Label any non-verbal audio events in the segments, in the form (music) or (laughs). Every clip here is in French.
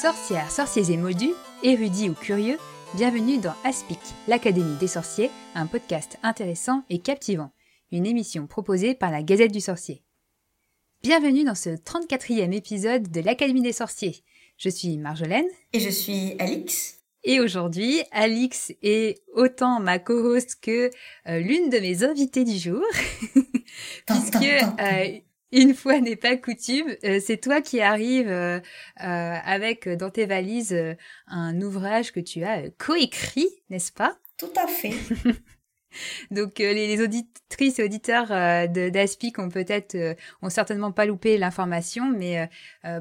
Sorcières, sorciers et moldus, érudits ou curieux, bienvenue dans Aspic, l'Académie des sorciers, un podcast intéressant et captivant, une émission proposée par la Gazette du Sorcier. Bienvenue dans ce 34e épisode de l'Académie des sorciers. Je suis Marjolaine. Et je suis Alix. Et aujourd'hui, Alix est autant ma co-host que euh, l'une de mes invitées du jour, (laughs) puisque euh, une fois n'est pas coutume, euh, c'est toi qui arrives euh, euh, avec dans tes valises un ouvrage que tu as coécrit, n'est-ce pas? Tout à fait. (laughs) (laughs) Donc euh, les, auditrices et auditeurs euh, d'Aspic ont peut-être euh, ont certainement pas loupé l'information, mais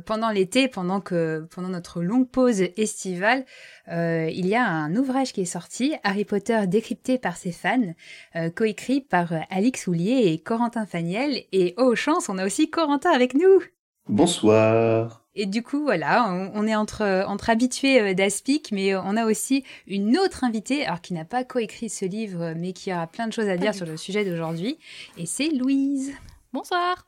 pendant l'été, pendant que pendant notre longue pause estivale, il y a un ouvrage qui est sorti, Harry Potter décrypté par ses fans, coécrit par Alix Houlier et Corentin Faniel. Et oh chance, on a aussi Corentin avec nous. Bonsoir. Et du coup, voilà, on, est entre, entre habitués euh, d'Aspic, mais on a aussi une autre invitée, alors qui n'a pas coécrit ce livre, mais qui a plein de choses à dire sur le sujet d'aujourd'hui, et c'est Louise. Bonsoir.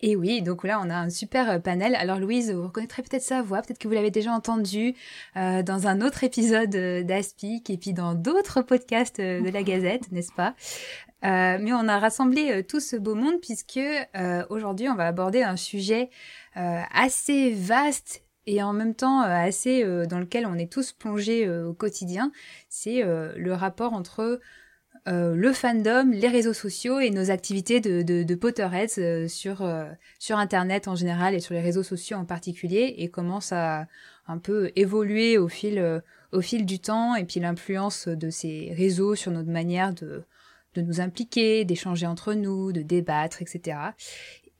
Et oui, donc là, on a un super euh, panel. Alors Louise, vous reconnaîtrez peut-être sa voix, peut-être que vous l'avez déjà entendue euh, dans un autre épisode d'Aspic et puis dans d'autres podcasts de la (laughs) Gazette, n'est-ce pas? Mais on a rassemblé tout ce beau monde puisque aujourd'hui on va aborder un sujet euh, assez vaste et en même temps euh, assez euh, dans lequel on est tous plongés au quotidien, c'est le rapport entre le fandom, les réseaux sociaux et nos activités de, de, Potterheads sur, sur Internet en général et sur les réseaux sociaux en particulier et comment ça un peu évolué au fil, au fil du temps et puis l'influence de ces réseaux sur notre manière de, de nous impliquer, d'échanger entre nous, de débattre, etc.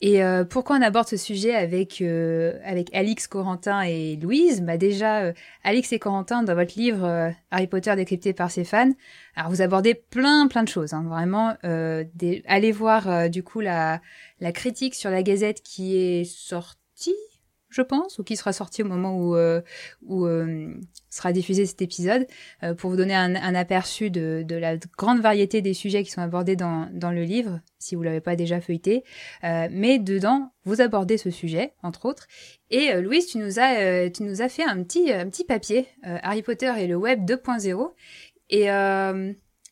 Et euh, pourquoi on aborde ce sujet avec, euh, avec Alix, Corentin et Louise? Bah Déjà, euh, Alix et Corentin, dans votre livre Harry Potter décrypté par ses fans, alors vous abordez plein plein de choses. Hein, vraiment, des... allez voir du coup la, la critique sur la Gazette qui est sortie je pense, ou qui sera sorti au moment où, euh, où euh, sera diffusé cet épisode, euh, pour vous donner un, aperçu de, de, la grande variété des sujets qui sont abordés dans, dans le livre, si vous l'avez pas déjà feuilleté. mais dedans, vous abordez ce sujet, entre autres. Et Louise, tu nous as, tu nous as fait un petit, un petit papier, Harry Potter et le web 2.0. Et,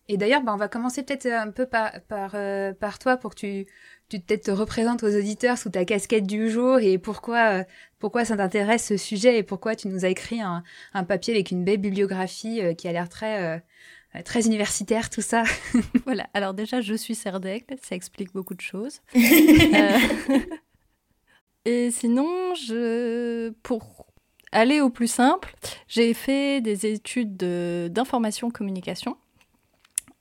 et d'ailleurs, bah, on va commencer peut-être un peu par, par, par toi pour que tu tu peut-être te représentes aux auditeurs sous ta casquette du jour et pourquoi, euh, pourquoi ça t'intéresse ce sujet et pourquoi tu nous as écrit un, un papier avec une belle bibliographie euh, qui a l'air très, euh, très universitaire, tout ça. (laughs) voilà, alors déjà, je suis Serdaigle, ça explique beaucoup de choses. (laughs) Et sinon, je... pour aller au plus simple, j'ai fait des études d'information communication.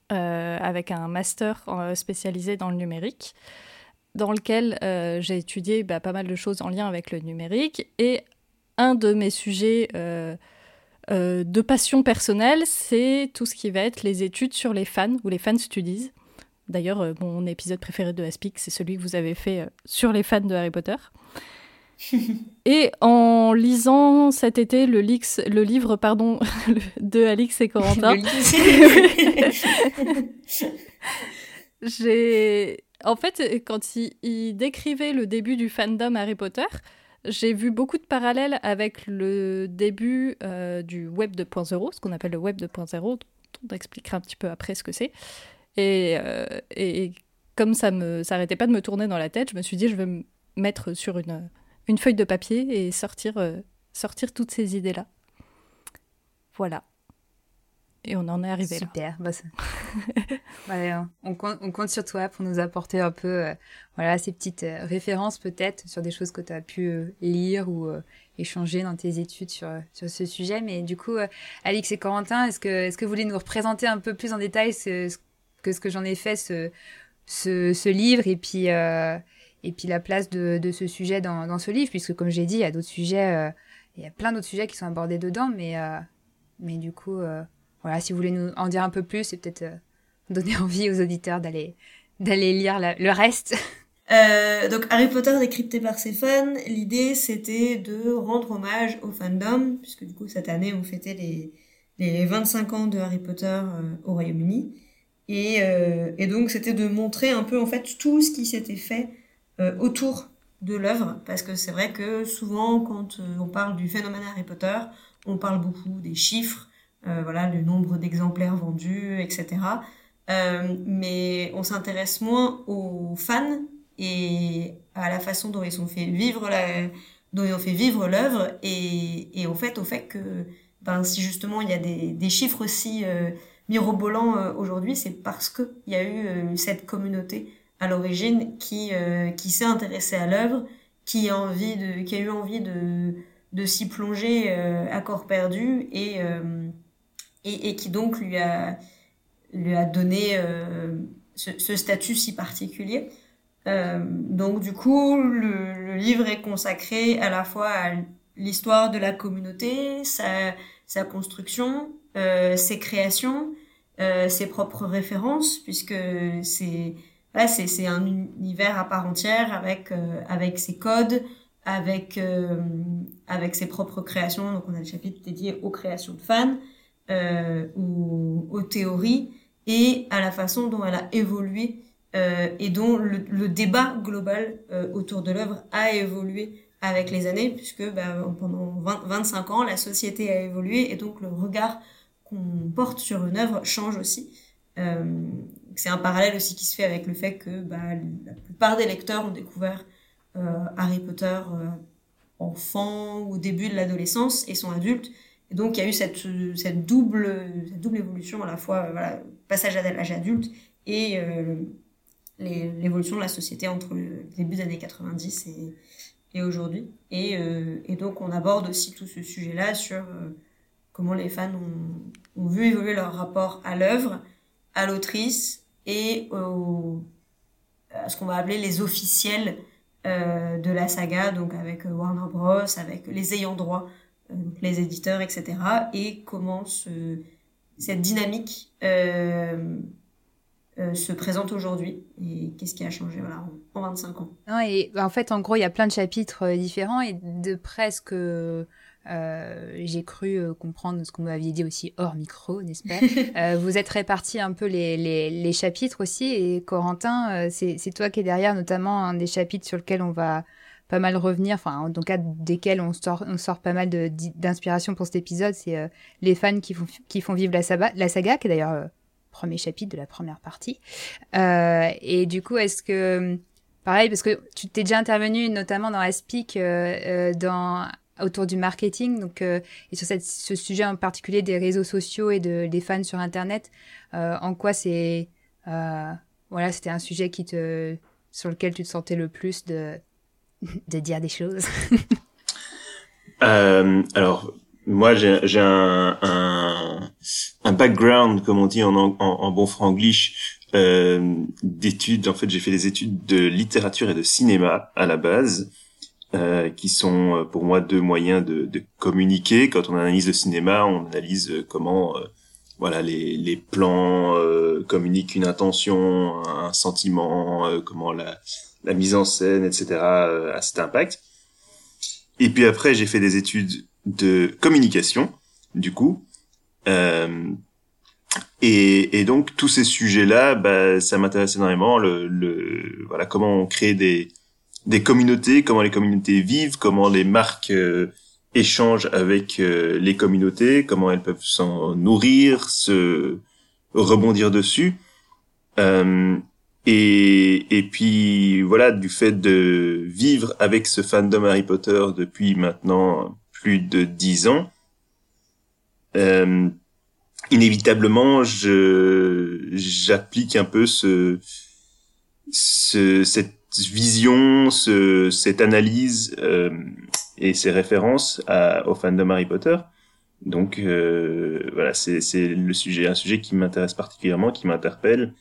avec un master spécialisé dans le numérique dans lequel euh, j'ai étudié bah, pas mal de choses en lien avec le numérique. Et un de mes sujets euh, euh, de passion personnelle, c'est tout ce qui va être les études sur les fans ou les fan studies. D'ailleurs, mon épisode préféré de Aspic, c'est celui que vous avez fait sur les fans de Harry Potter. (laughs) et en lisant cet été le, le livre pardon, (laughs) de Alix et Corentin, (laughs) j'ai en fait, quand il, décrivait le début du fandom Harry Potter, j'ai vu beaucoup de parallèles avec le début euh, du Web 2.0, ce qu'on appelle le Web 2.0, on expliquera un petit peu après ce que c'est. Et, euh, comme ça ne s'arrêtait pas de me tourner dans la tête, je me suis dit, je vais me mettre sur une, une feuille de papier et sortir, euh, sortir toutes ces idées-là. Voilà. Et on en est arrivé Super. là. Super. Bah, (laughs) on, compte, on, compte, sur toi pour nous apporter un peu euh, voilà, ces petites euh, références peut-être sur des choses que tu as pu euh, lire ou échanger dans tes études sur, sur ce sujet. Mais du coup, Alix et Corentin, est-ce que, est que vous voulez nous représenter un peu plus en détail ce, que ce que j'en ai fait, ce, ce, ce, livre et puis, et puis la place de, de ce sujet dans, dans, ce livre? Puisque comme j'ai dit, il y a d'autres sujets, il y a plein d'autres sujets qui sont abordés dedans, mais, mais du coup voilà, si vous voulez nous en dire un peu plus et peut-être euh, donner (laughs) envie aux auditeurs d'aller d'aller lire le reste. Euh, donc Harry Potter décrypté par ses fans, l'idée c'était de rendre hommage au fandom, puisque du coup cette année on fêtait les, les 25 ans de Harry Potter euh, au Royaume-Uni. Et, et donc c'était de montrer un peu en fait tout ce qui s'était fait autour de l'œuvre, parce que c'est vrai que souvent, quand on parle du phénomène Harry Potter, on parle beaucoup des chiffres, voilà, le nombre d'exemplaires vendus, etc. mais on s'intéresse moins aux fans et à la façon dont ils ont fait vivre la, dont ils ont fait vivre l'œuvre et, et au fait au fait que ben, si justement il y a des, des chiffres aussi euh, mirobolants euh, aujourd'hui c'est parce que il y a eu euh, cette communauté à l'origine qui euh, qui s'est intéressée à l'œuvre qui a envie de qui a eu envie de de s'y plonger à corps perdu et, et, et qui donc lui a lui a donné ce, ce statut si particulier euh, donc du coup, le, le, livre est consacré à la fois à l'histoire de la communauté, sa, sa construction, euh, ses créations, euh, ses propres références, puisque c'est là c'est c'est un univers à part entière avec euh, avec ses codes, avec euh, avec ses propres créations. Donc on a le chapitre dédié aux créations de fans, ou aux théories et à la façon dont elle a évolué euh, et dont le, débat global euh, autour de l'œuvre a évolué avec les années, puisque bah, pendant 20, 25 ans, la société a évolué et donc le regard qu'on porte sur une œuvre change aussi. Euh, c'est un parallèle aussi qui se fait avec le fait que bah, la plupart des lecteurs ont découvert euh, Harry Potter euh, enfant ou début de l'adolescence et sont adultes. Et donc il y a eu cette, double, évolution à la fois voilà, passage à l'âge adulte et euh, l'évolution de la société entre le début des années 90 et, aujourd'hui. Et, euh, et, donc on aborde aussi tout ce sujet-là sur euh, comment les fans ont, vu évoluer leur rapport à l'œuvre, à l'autrice et à ce qu'on va appeler les officiels euh, de la saga, donc avec Warner Bros, avec les ayants droit, euh, les éditeurs, etc. Et comment ce, cette dynamique euh, euh, se présente aujourd'hui et qu'est-ce qui a changé voilà, en, en 25 ans. Non, et en fait, en gros, il y a plein de chapitres euh, différents et de presque. Euh, j'ai cru euh, comprendre ce vous m'aviez dit aussi hors micro, n'est-ce pas? (laughs) Euh, Vous êtes répartis un peu les, les, les chapitres aussi et Corentin, c'est toi qui es derrière notamment un des chapitres sur lesquels on va pas mal revenir, enfin en tout cas desquels on sort, on sort pas mal d'inspiration pour cet épisode, c'est les fans qui font, qui font vivre la, saga, la saga qui est d'ailleurs premier chapitre de la première partie. Euh, et du coup, est-ce que, pareil, parce que tu t'es déjà intervenu notamment dans Aspic, euh, euh, dans autour du marketing, donc euh, et sur cette, ce sujet en particulier des réseaux sociaux et de des fans sur Internet, euh, en quoi c'est, euh, voilà, c'était un sujet qui te, sur lequel tu te sentais le plus de de dire des choses. (laughs) alors moi, j'ai un, un, un, background, comme on dit en, en, en bon franglish, euh, d'études. En fait, j'ai fait des études de littérature et de cinéma à la base, euh, qui sont euh, pour moi deux moyens de, de, communiquer. Quand on analyse le cinéma, on analyse comment, euh, voilà, les, les plans euh, communiquent une intention, un sentiment, euh, comment la, la mise en scène, etc. a cet impact. Et puis après, j'ai fait des études de communication, du coup. Euh, et, et, donc tous ces sujets-là, bah, ça m'intéresse énormément. Le, le, voilà, comment on crée des, des communautés, comment les communautés vivent, comment les marques euh, échangent avec euh, les communautés, comment elles peuvent s'en nourrir, se rebondir dessus. Euh, et, et puis voilà, du fait de vivre avec ce fandom Harry Potter depuis maintenant plus de dix ans, euh, inévitablement, je j'applique un peu ce, ce cette vision, ce, cette analyse euh, et ces références à, au fandom Harry Potter. Donc euh, voilà, c'est le sujet, un sujet qui m'intéresse particulièrement, qui m'interpelle,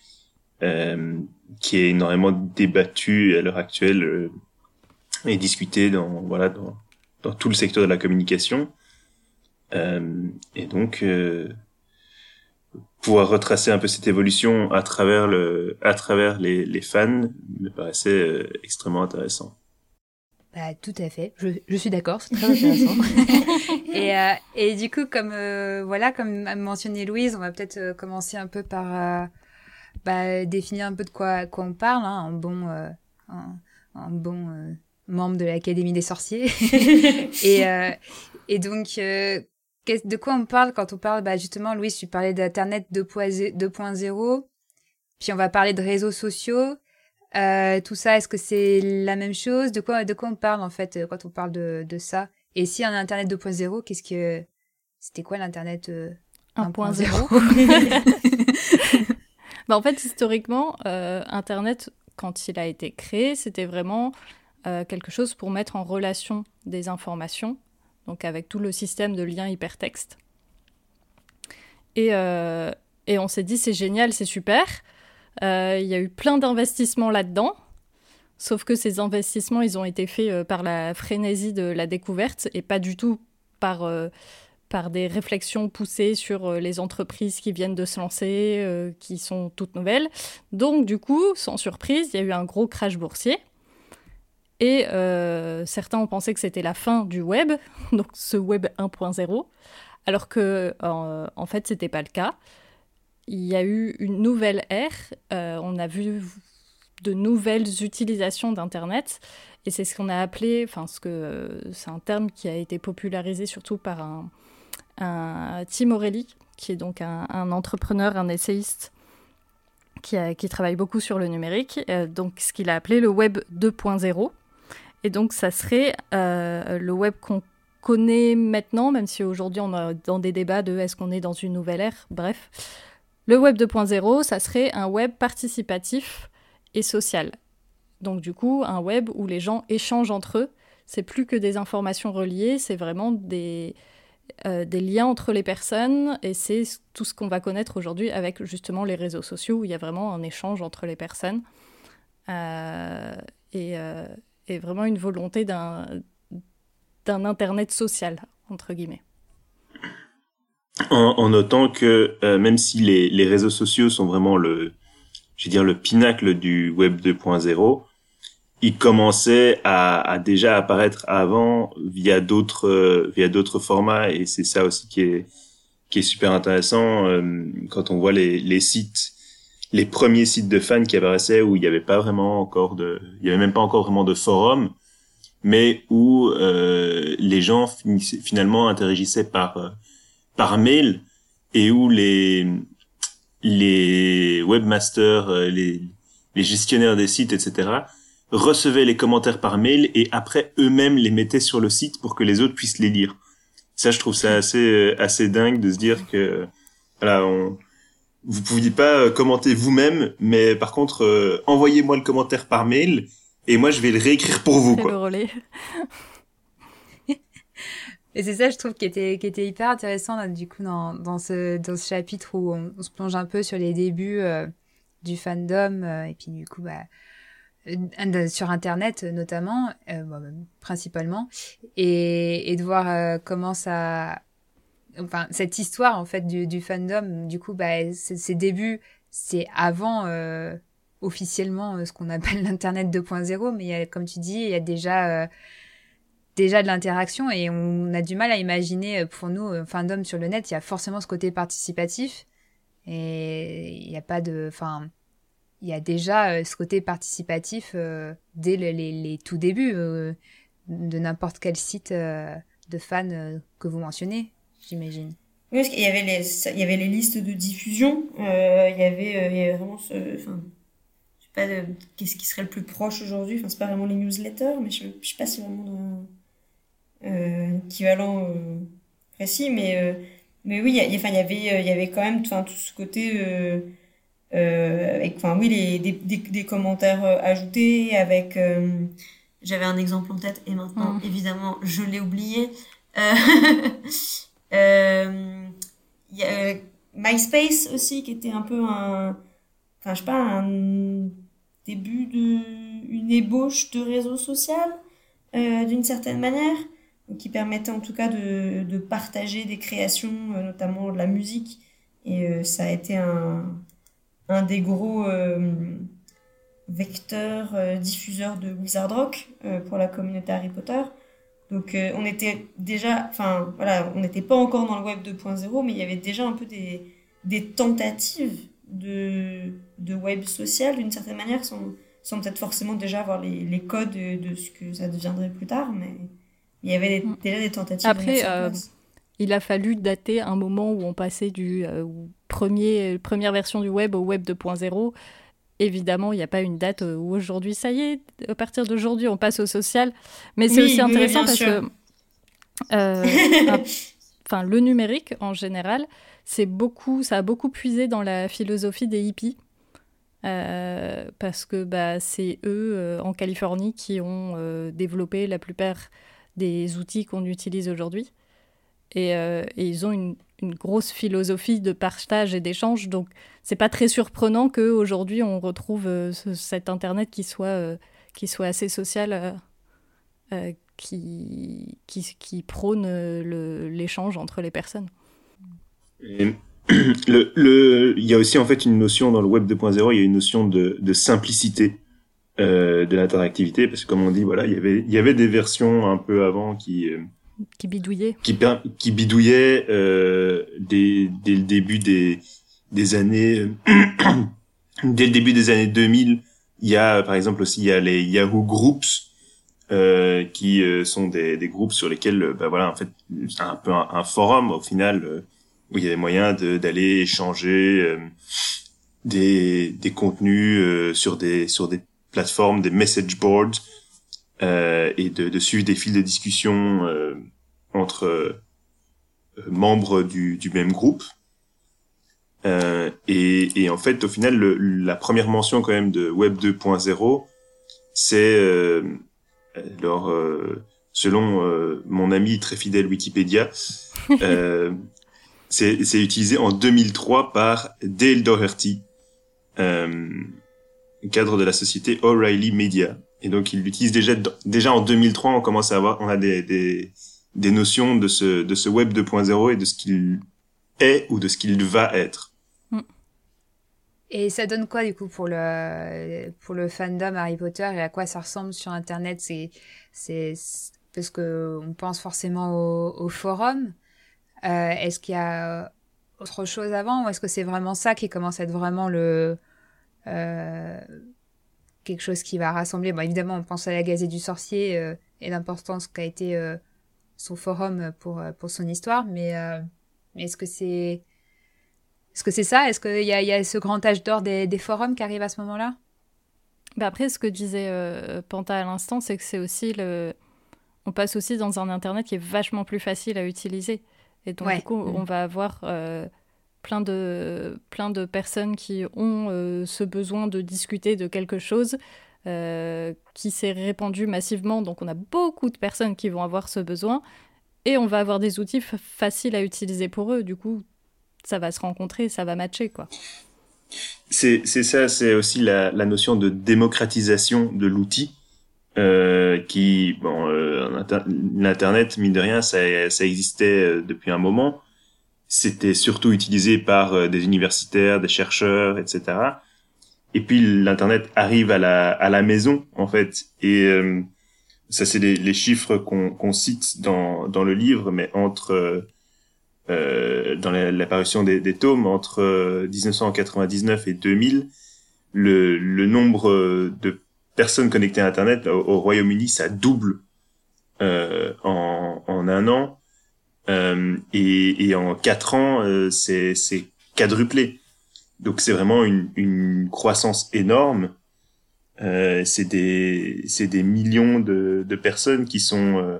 qui est énormément débattu à l'heure actuelle euh, et discuté dans voilà dans dans tout le secteur de la communication. Euh, et donc, euh, pouvoir retracer un peu cette évolution à travers, le, à travers les, les fans me paraissait euh, extrêmement intéressant. Bah, tout à fait, je, je suis d'accord, c'est très intéressant. (laughs) (laughs) et, euh, et du coup, comme euh, voilà, comme a mentionné Louise, on va peut-être euh, commencer un peu par bah, définir un peu de quoi, quoi on parle, hein, en bon, en, en bon membre de l'Académie des sorciers. (laughs) et, et donc, de quoi on parle quand on parle, bah justement, Louis, tu parlais d'Internet 2.0, puis on va parler de réseaux sociaux. Euh, tout ça, est-ce que c'est la même chose? De quoi, de quoi on parle en fait quand on parle de, de ça? Et si un Internet 2.0, qu'est-ce que c'était quoi l'Internet 1.0 euh, (laughs) bah, En fait, historiquement, euh, Internet, quand il a été créé, c'était vraiment quelque chose pour mettre en relation des informations donc avec tout le système de liens hypertexte. Et, euh, et on s'est dit, c'est génial, c'est super. Euh, il y a eu plein d'investissements là-dedans. Sauf que ces investissements, ils ont été faits euh, par la frénésie de la découverte et pas du tout par, par des réflexions poussées sur les entreprises qui viennent de se lancer, qui sont toutes nouvelles. Donc, du coup, sans surprise, il y a eu un gros crash boursier. Et euh, certains ont pensé que c'était la fin du web, (laughs) donc ce web 1.0, alors que en, fait, ce n'était pas le cas. Il y a eu une nouvelle ère, euh, on a vu de nouvelles utilisations d'Internet, et c'est ce qu'on a appelé, enfin, ce que c'est un terme qui a été popularisé surtout par un, Tim O'Reilly, qui est donc un, entrepreneur, un essayiste qui, qui, travaille beaucoup sur le numérique, euh, donc ce qu'il a appelé le Web 2.0. Et donc, ça serait euh, le web qu'on connaît maintenant, même si aujourd'hui on est dans des débats de est-ce qu'on est dans une nouvelle ère, bref. Le web 2.0, ça serait un web participatif et social. Donc du coup, un web où les gens échangent entre eux. C'est plus que des informations reliées, c'est vraiment des, euh, des liens entre les personnes et c'est tout ce qu'on va connaître aujourd'hui avec justement les réseaux sociaux où il y a vraiment un échange entre les personnes. Euh, et, et vraiment une volonté d'un Internet social, entre guillemets. En, notant que euh, même si les, réseaux sociaux sont vraiment le, je le pinacle du Web 2.0, ils commençaient à, à, déjà apparaître avant via d'autres euh, via d'autres formats et c'est ça aussi qui est qui est super intéressant euh, quand on voit les, les sites les premiers sites de fans qui apparaissaient où il n'y avait pas vraiment encore de, il y avait même pas encore vraiment de forum, mais où euh, les gens finalement interagissaient par euh, par mail et où les les webmasters, euh, les les gestionnaires des sites, etc. recevaient les commentaires par mail et après eux-mêmes les mettaient sur le site pour que les autres puissent les lire. Ça, je trouve ça assez euh, assez dingue de se dire que voilà, on vous pouviez pas euh, commenter vous-même, mais par contre, euh, envoyez-moi le commentaire par mail et moi je vais le réécrire pour vous. Quoi. le relais. (laughs) et c'est ça, je trouve, qui était, qui était hyper intéressant du coup dans, dans, ce, dans ce chapitre où on, se plonge un peu sur les débuts euh, du fandom et puis du coup, bah, sur Internet notamment, principalement, et, et de voir comment ça enfin cette histoire en fait du, du fandom du coup bah ses débuts c'est avant euh, officiellement euh, ce qu'on appelle (laughs) l'internet 2.0 mais y a, comme tu dis il y a déjà euh, déjà de l'interaction et on a du mal à imaginer pour nous fandom sur le net il y a forcément ce côté participatif et il n'y a pas de enfin il y a déjà ce côté participatif dès les, tout débuts de n'importe quel site de fans que vous mentionnez j'imagine. Oui, parce y avait les, il y avait les listes de diffusion, euh, il y avait, euh, vraiment ce, enfin, je sais pas, qu'est-ce qui serait le plus proche aujourd'hui, enfin, c'est pas vraiment les newsletters, mais je, je sais pas si vraiment euh, équivalent euh, précis, mais, euh, mais oui, il y, enfin, il y avait, il y avait quand même, enfin, tout ce côté, avec, enfin, oui, les, des, des, des commentaires ajoutés, avec, j'avais un exemple en tête, et maintenant, mmh. évidemment, je l'ai oublié. (laughs) Euh, y a euh, MySpace aussi qui était un peu un, enfin je sais pas, un début de une ébauche de réseau social euh, d'une certaine manière, qui permettait en tout cas de, de partager des créations, euh, notamment de la musique. Et euh, ça a été un, un des gros vecteurs diffuseurs de Wizard Rock pour la communauté Harry Potter. Donc euh, on était déjà, enfin voilà, on n'était pas encore dans le web 2.0, mais il y avait déjà un peu des, des tentatives de, de web social d'une certaine manière, sans, sans peut-être forcément déjà avoir les, les codes de, ce que ça deviendrait plus tard, mais il y avait mm. déjà des tentatives. Après, euh, il a fallu dater un moment où on passait du euh, premier, première version du web au web 2.0. Évidemment, il n'y a pas une date où aujourd'hui, ça y est, à partir d'aujourd'hui, on passe au social. Mais c'est aussi intéressant parce que (laughs) enfin, le numérique en général, c'est beaucoup, ça a beaucoup puisé dans la philosophie des hippies. Euh, parce que bah, c'est eux euh, en Californie qui ont euh, développé la plupart des outils qu'on utilise aujourd'hui. Et, ils ont une, grosse philosophie de partage et d'échange. Donc, c'est pas très surprenant qu'aujourd'hui, on retrouve cet Internet qui soit, qui soit assez social, qui, qui, prône l'échange entre les personnes. (clears throat) il y a aussi en fait une notion dans le web 2.0, il y a une notion de, simplicité euh, de l'interactivité parce que comme on dit, voilà, il y avait, il y avait des versions un peu avant qui euh, qui bidouillaient, qui, qui bidouillaient euh, dès, dès le début des des années, (clears throat) dès le début des années 2000. Il y a par exemple aussi il y a les Yahoo Groups euh, qui euh, sont des, des groupes sur lesquels, bah voilà, en fait, un peu un, forum au final où il y avait moyen d'aller échanger des, des contenus sur des sur des plateformes, des message boards et de, de, suivre des fils de discussion euh, entre membres du, du même groupe. et, et en fait, au final, le, la première mention quand même de Web 2.0, c'est alors selon mon ami très fidèle Wikipédia, (laughs) c'est utilisé en 2003 par Dale Doherty, euh, cadre de la société O'Reilly Media. Et donc il l'utilise déjà déjà en 2003. On commence à avoir, on a des des, notions de ce de ce web 2.0 et de ce qu'il est ou de ce qu'il va être. Mm. Et ça donne quoi du coup pour le pour le fandom Harry Potter et à quoi ça ressemble sur Internet? C'est c'est parce que on pense forcément au, au forum, euh, est-ce qu'il y a autre chose avant ou est-ce que c'est vraiment ça qui commence à être vraiment le euh, quelque chose qui va rassembler Bon, évidemment, on pense à la Gazette du Sorcier euh, et l'importance qu'a été son forum pour pour son histoire, mais, est-ce que c'est est-ce que c'est ça? Est-ce qu'il y, y, a ce grand âge d'or des, des, forums qui arrive à ce moment-là? Bah Après, ce que disait Panta à l'instant, c'est que c'est aussi le. On passe aussi dans un Internet qui est vachement plus facile à utiliser. Et donc, du coup, on va avoir euh, plein, de, plein de personnes qui ont euh, ce besoin de discuter de quelque chose euh, qui s'est répandu massivement. Donc, on a beaucoup de personnes qui vont avoir ce besoin. Et on va avoir des outils faciles à utiliser pour eux. Du coup, ça va se rencontrer, ça va matcher, quoi. C'est ça, c'est aussi la, notion de démocratisation de l'outil. Euh, qui bon l'internet mine de rien ça, existait depuis un moment c'était surtout utilisé par euh, des universitaires des chercheurs etc et puis l'internet arrive à la à la maison en fait et ça c'est les, chiffres qu'on qu'on cite dans dans le livre mais entre euh, dans l'apparition des, des, tomes entre 1999 et 2000 le, le nombre de personnes connectées à Internet au, Royaume-Uni, ça double euh, en, en, un an. Euh, et, et, en quatre ans, euh, c'est quadruplé. Donc c'est vraiment une, une, croissance énorme. Euh, c'est des des millions de, de personnes qui sont euh,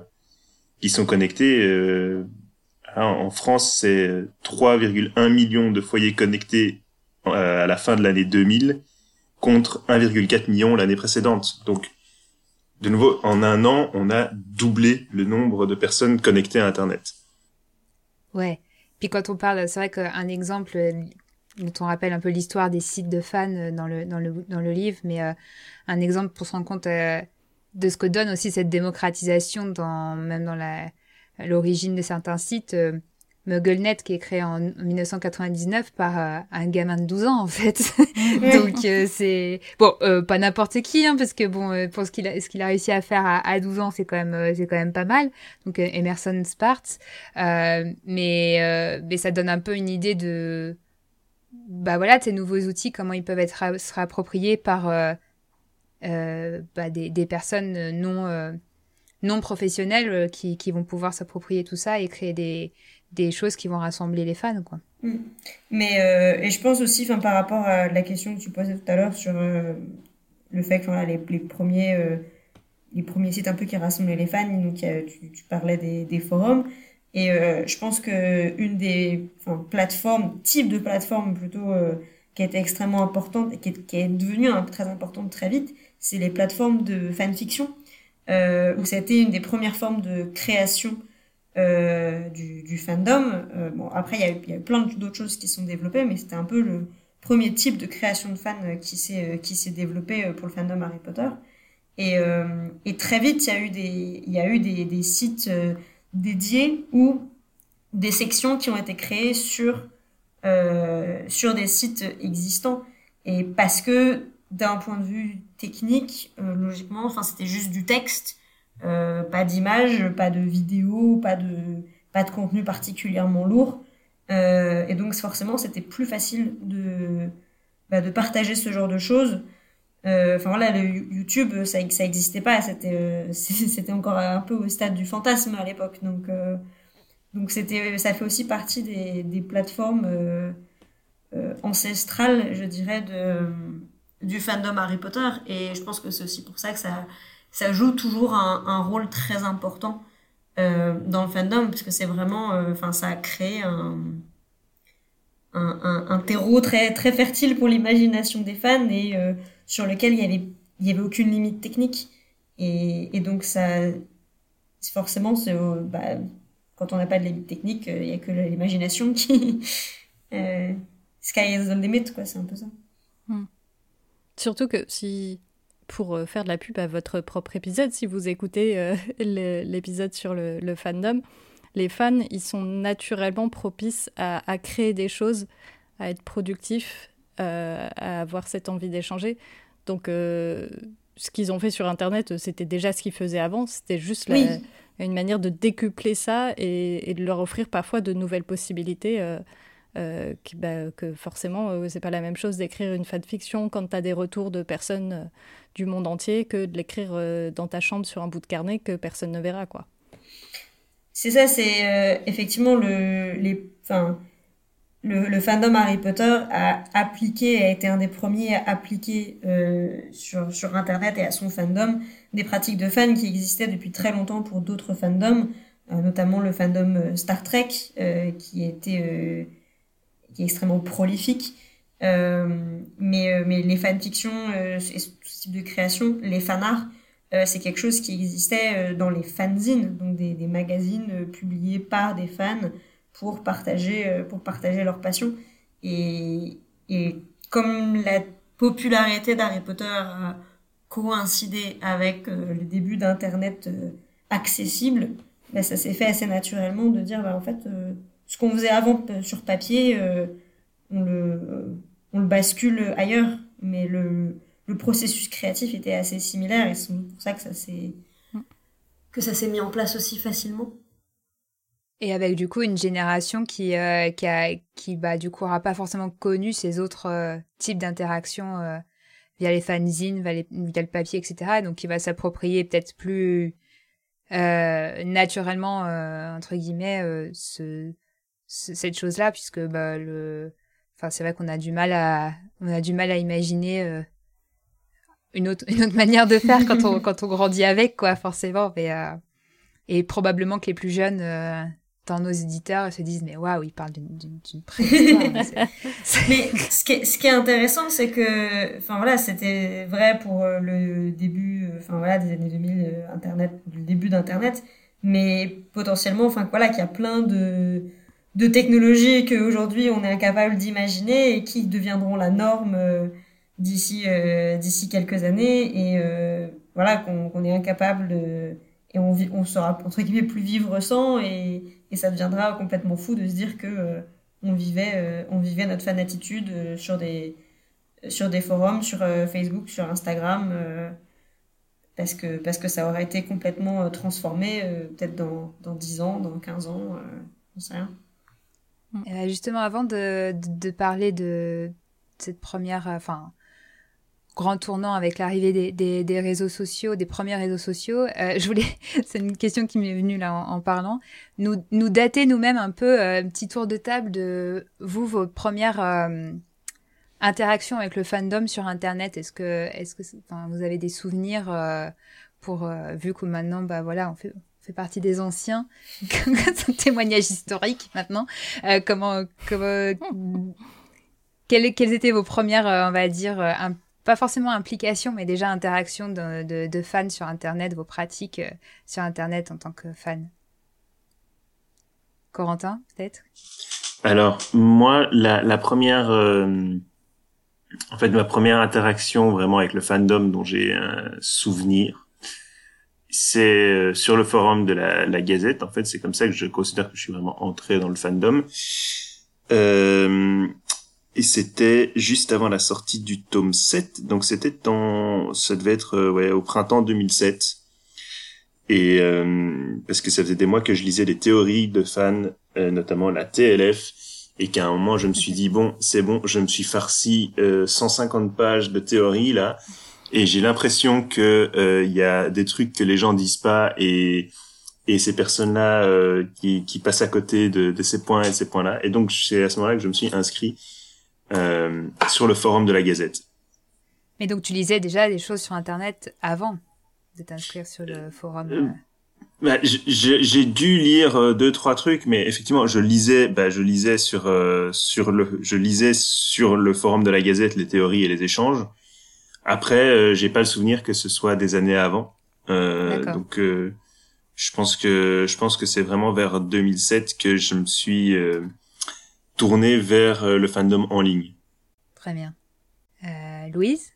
qui sont connectées. Euh, hein, en France, c'est 3,1 millions de foyers connectés à la fin de l'année 2000 contre 1,4 million l'année précédente. Donc, de nouveau, en un an, on a doublé le nombre de personnes connectées à Internet. Ouais. Puis quand on parle, c'est vrai qu'un exemple dont on rappelle un peu l'histoire des sites de fans dans le, dans le, dans le livre, mais euh, un exemple pour se rendre compte euh, de ce que donne aussi cette démocratisation dans, même dans l'origine de certains sites. Euh, MuggleNet qui est créé en 1999 par euh, un gamin de 12 ans en fait. (laughs) (laughs) Donc euh, c'est bon euh, pas n'importe qui hein, parce que bon pour ce qu'il a ce qu'il a réussi à faire à, à 12 ans c'est quand même c'est quand même pas mal. Donc Emerson Sparks mais mais ça donne un peu une idée de bah voilà de ces nouveaux outils comment ils peuvent être se réappropriés par bah, des, des, personnes non non professionnelles qui, qui vont pouvoir s'approprier tout ça et créer des, des choses qui vont rassembler les fans, quoi. Mm. Mais euh, et je pense aussi, enfin par rapport à la question que tu posais tout à l'heure sur euh, le fait que les, premiers euh, les premiers sites un peu qui rassemblaient les fans, donc tu, parlais des, forums. Et je pense que une des plateformes, type de plateforme plutôt, qui été extrêmement importante et qui est, devenue très importante très vite, c'est les plateformes de fanfiction, où c'était une des premières formes de création euh, du, du, fandom. Euh, bon, après, il y, a eu, plein d'autres choses qui sont développées, mais c'était un peu le premier type de création de fans euh, qui s'est qui s'est développé pour le fandom Harry Potter. Et, et très vite, il y a eu des il y a eu des, des sites dédiés ou des sections qui ont été créées sur sur des sites existants. Et parce que d'un point de vue technique, logiquement, enfin, c'était juste du texte euh, pas d'image, pas de vidéo, pas de, pas de contenu particulièrement lourd. Euh, et donc forcément, c'était plus facile de, bah, de partager ce genre de choses. Euh, enfin voilà, le YouTube, ça, ça existait pas, c'était, (laughs) c'était encore un peu au stade du fantasme à l'époque. Donc, donc c'était, ça fait aussi partie des, des plateformes ancestrales, je dirais, de, du fandom Harry Potter. Et je pense que c'est aussi pour ça que ça, ça joue toujours un, rôle très important euh, dans le fandom parce que c'est vraiment euh, enfin ça a créé un, un, terreau très très fertile pour l'imagination des fans et euh, sur lequel il y avait il y avait aucune limite technique et, et donc ça forcément bah, quand on n'a pas de limite technique il y a que l'imagination qui (laughs) sky is the limit quoi c'est un peu ça hmm. surtout que si pour euh, faire de la pub à votre propre épisode, si vous écoutez euh, (laughs) l'épisode sur le, fandom, les fans, ils sont naturellement propices à, créer des choses, à être productifs, euh, à avoir cette envie d'échanger. Donc, ce qu'ils ont fait sur Internet, c'était déjà ce qu'ils faisaient avant. C'était juste une manière de décupler ça et, de leur offrir parfois de nouvelles possibilités. Qui, bah, que forcément, c'est pas la même chose d'écrire une fanfiction quand tu as des retours de personnes du monde entier que de l'écrire euh, dans ta chambre sur un bout de carnet que personne ne verra, quoi. C'est ça, c'est euh, effectivement le, enfin, le, fandom Harry Potter a appliqué, a été un des premiers à appliquer euh, sur, sur Internet et à son fandom des pratiques de fans qui existaient depuis très longtemps pour d'autres fandoms, notamment le fandom Star Trek, qui était qui est extrêmement prolifique. Euh, mais, mais les fanfictions, euh, type de création, les fanarts, euh, c'est quelque chose qui existait euh, dans les fanzines, donc des, des magazines euh, publiés par des fans pour partager, pour partager leur passion. Et, et comme la popularité d'Harry Potter a coïncidé avec le début d'Internet accessible, ben ça s'est fait assez naturellement de dire, ben en fait, ce qu'on faisait avant sur papier, on, le, on le bascule ailleurs. Mais le, le processus créatif était assez similaire et c'est pour ça que ça s'est que ça s'est mis en place aussi facilement. Et avec du coup une génération qui euh, qui a qui bah du coup aura pas forcément connu ces autres euh, types d'interactions euh, via les fanzines, via, via, le papier, etc. Donc qui va s'approprier peut-être plus naturellement entre guillemets ce, cette chose-là puisque bah le enfin c'est vrai qu'on a du mal à on a du mal à imaginer une autre, (laughs) une autre manière de faire quand on, (laughs) quand on grandit avec, quoi, forcément. Mais, euh, et probablement que les plus jeunes euh, dans nos éditeurs se disent, mais waouh, ils parlent d'une préhistoire. (laughs) mais ce qui est, ce qui est intéressant, c'est que, enfin voilà, c'était vrai pour euh, le début, enfin voilà, des années 2000, Internet, le début d'Internet, mais potentiellement, enfin voilà, qu'il y a plein de de technologies qu'aujourd'hui on est incapable d'imaginer et qui deviendront la norme d'ici euh, d'ici quelques années et euh, voilà qu'on est incapable de et on on sera entre guillemets plus vivre sans et, et ça deviendra complètement fou de se dire que euh, on vivait on vivait notre fanatitude sur des sur des forums sur Facebook sur Instagram parce que parce que ça aurait été complètement transformé peut-être dans dans 10 ans dans 15 ans on sait rien et justement avant de, de, de parler de cette première enfin grand tournant avec l'arrivée des, des, réseaux sociaux, des premiers réseaux sociaux. Euh, (laughs) je voulais, c'est une question qui m'est venue là en, parlant, nous, nous dater nous-mêmes un peu, euh, un petit tour de table de vous, vos premières euh, interactions avec le fandom sur Internet. Est-ce que, est-ce que, vous avez des souvenirs pour, vu que maintenant, bah voilà, on fait, partie des anciens, (laughs) c'est un témoignage historique maintenant. comment, comment, quelles, étaient vos premières, on va dire, un, pas forcément implication, mais déjà interaction de, fans sur Internet, vos pratiques euh, sur Internet en tant que fan? Corentin, peut-être? Alors, moi, la, première... Euh, en fait, ma première interaction vraiment avec le fandom dont j'ai un souvenir, c'est euh, sur le forum de la, la, Gazette. En fait, c'est comme ça que je considère que je suis vraiment entré dans le fandom. Euh, et c'était juste avant la sortie du tome 7, donc c'était en, ça devait être euh, ouais, au printemps 2007. Et euh, parce que ça faisait des mois que je lisais les théories de fans, euh, notamment la TLF, et qu'à un moment je me suis dit bon, c'est bon, je me suis farci 150 pages de théories là, et j'ai l'impression que il y a des trucs que les gens disent pas et et ces personnes-là qui, qui passent à côté de, de ces points et de ces points-là. Et donc c'est à ce moment-là que je me suis inscrit euh, sur le forum de la Gazette. Mais donc tu lisais déjà des choses sur Internet avant de t'inscrire sur le forum euh, bah, j'ai dû lire euh, deux trois trucs, mais effectivement, je lisais, bah, je lisais sur sur le, je lisais sur le forum de la Gazette les théories et les échanges. Après, j'ai pas le souvenir que ce soit des années avant. donc, je pense que je pense que c'est vraiment vers 2007 que je me suis tourner vers euh, le fandom en ligne. Très bien. Euh, Louise?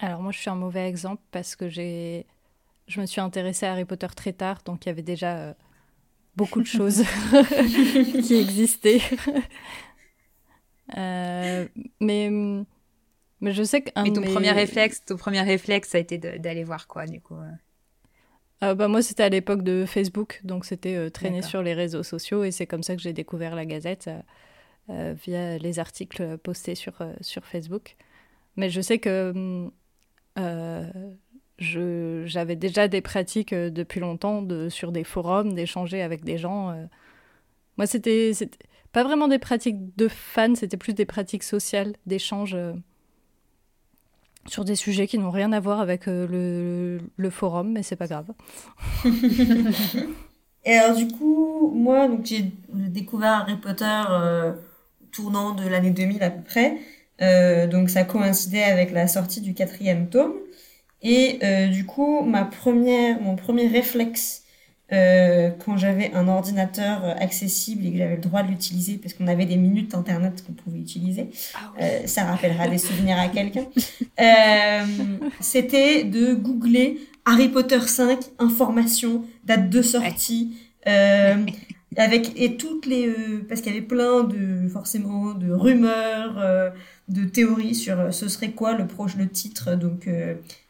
Alors moi je suis un mauvais exemple parce que j'ai je me suis intéressée à Harry Potter très tard, donc il y avait déjà euh, beaucoup de choses (laughs) (laughs) qui existaient. (laughs) mais, mais je sais que. Mais ton premier réflexe, ton premier réflexe, ça a été d'aller voir quoi, du coup euh, bah, Moi, c'était à l'époque de Facebook, donc c'était euh, traîner sur les réseaux sociaux et c'est comme ça que j'ai découvert la Gazette euh, via les articles postés sur, sur Facebook. Mais je sais que j'avais déjà des pratiques depuis longtemps de, sur des forums, d'échanger avec des gens. Moi, c'était pas vraiment des pratiques de fans, c'était plus des pratiques sociales, d'échange sur des sujets qui n'ont rien à voir avec euh, le, forum, mais c'est pas grave. (laughs) Et alors du coup, moi, j'ai découvert Harry Potter euh, tournant de l'année 2000 à peu près. Euh, donc ça coïncidait avec la sortie du quatrième tome. Et du coup, ma première, mon premier réflexe euh, quand j'avais un ordinateur accessible et que j'avais le droit de l'utiliser parce qu'on avait des minutes internet qu'on pouvait utiliser, ah euh, ça rappellera des souvenirs à quelqu'un. Euh, c'était de googler Harry Potter 5 information date de sortie. Euh, avec et toutes les euh, parce qu'il y avait plein de forcément de rumeurs euh, de théories sur euh, ce serait quoi le proche le titre. Donc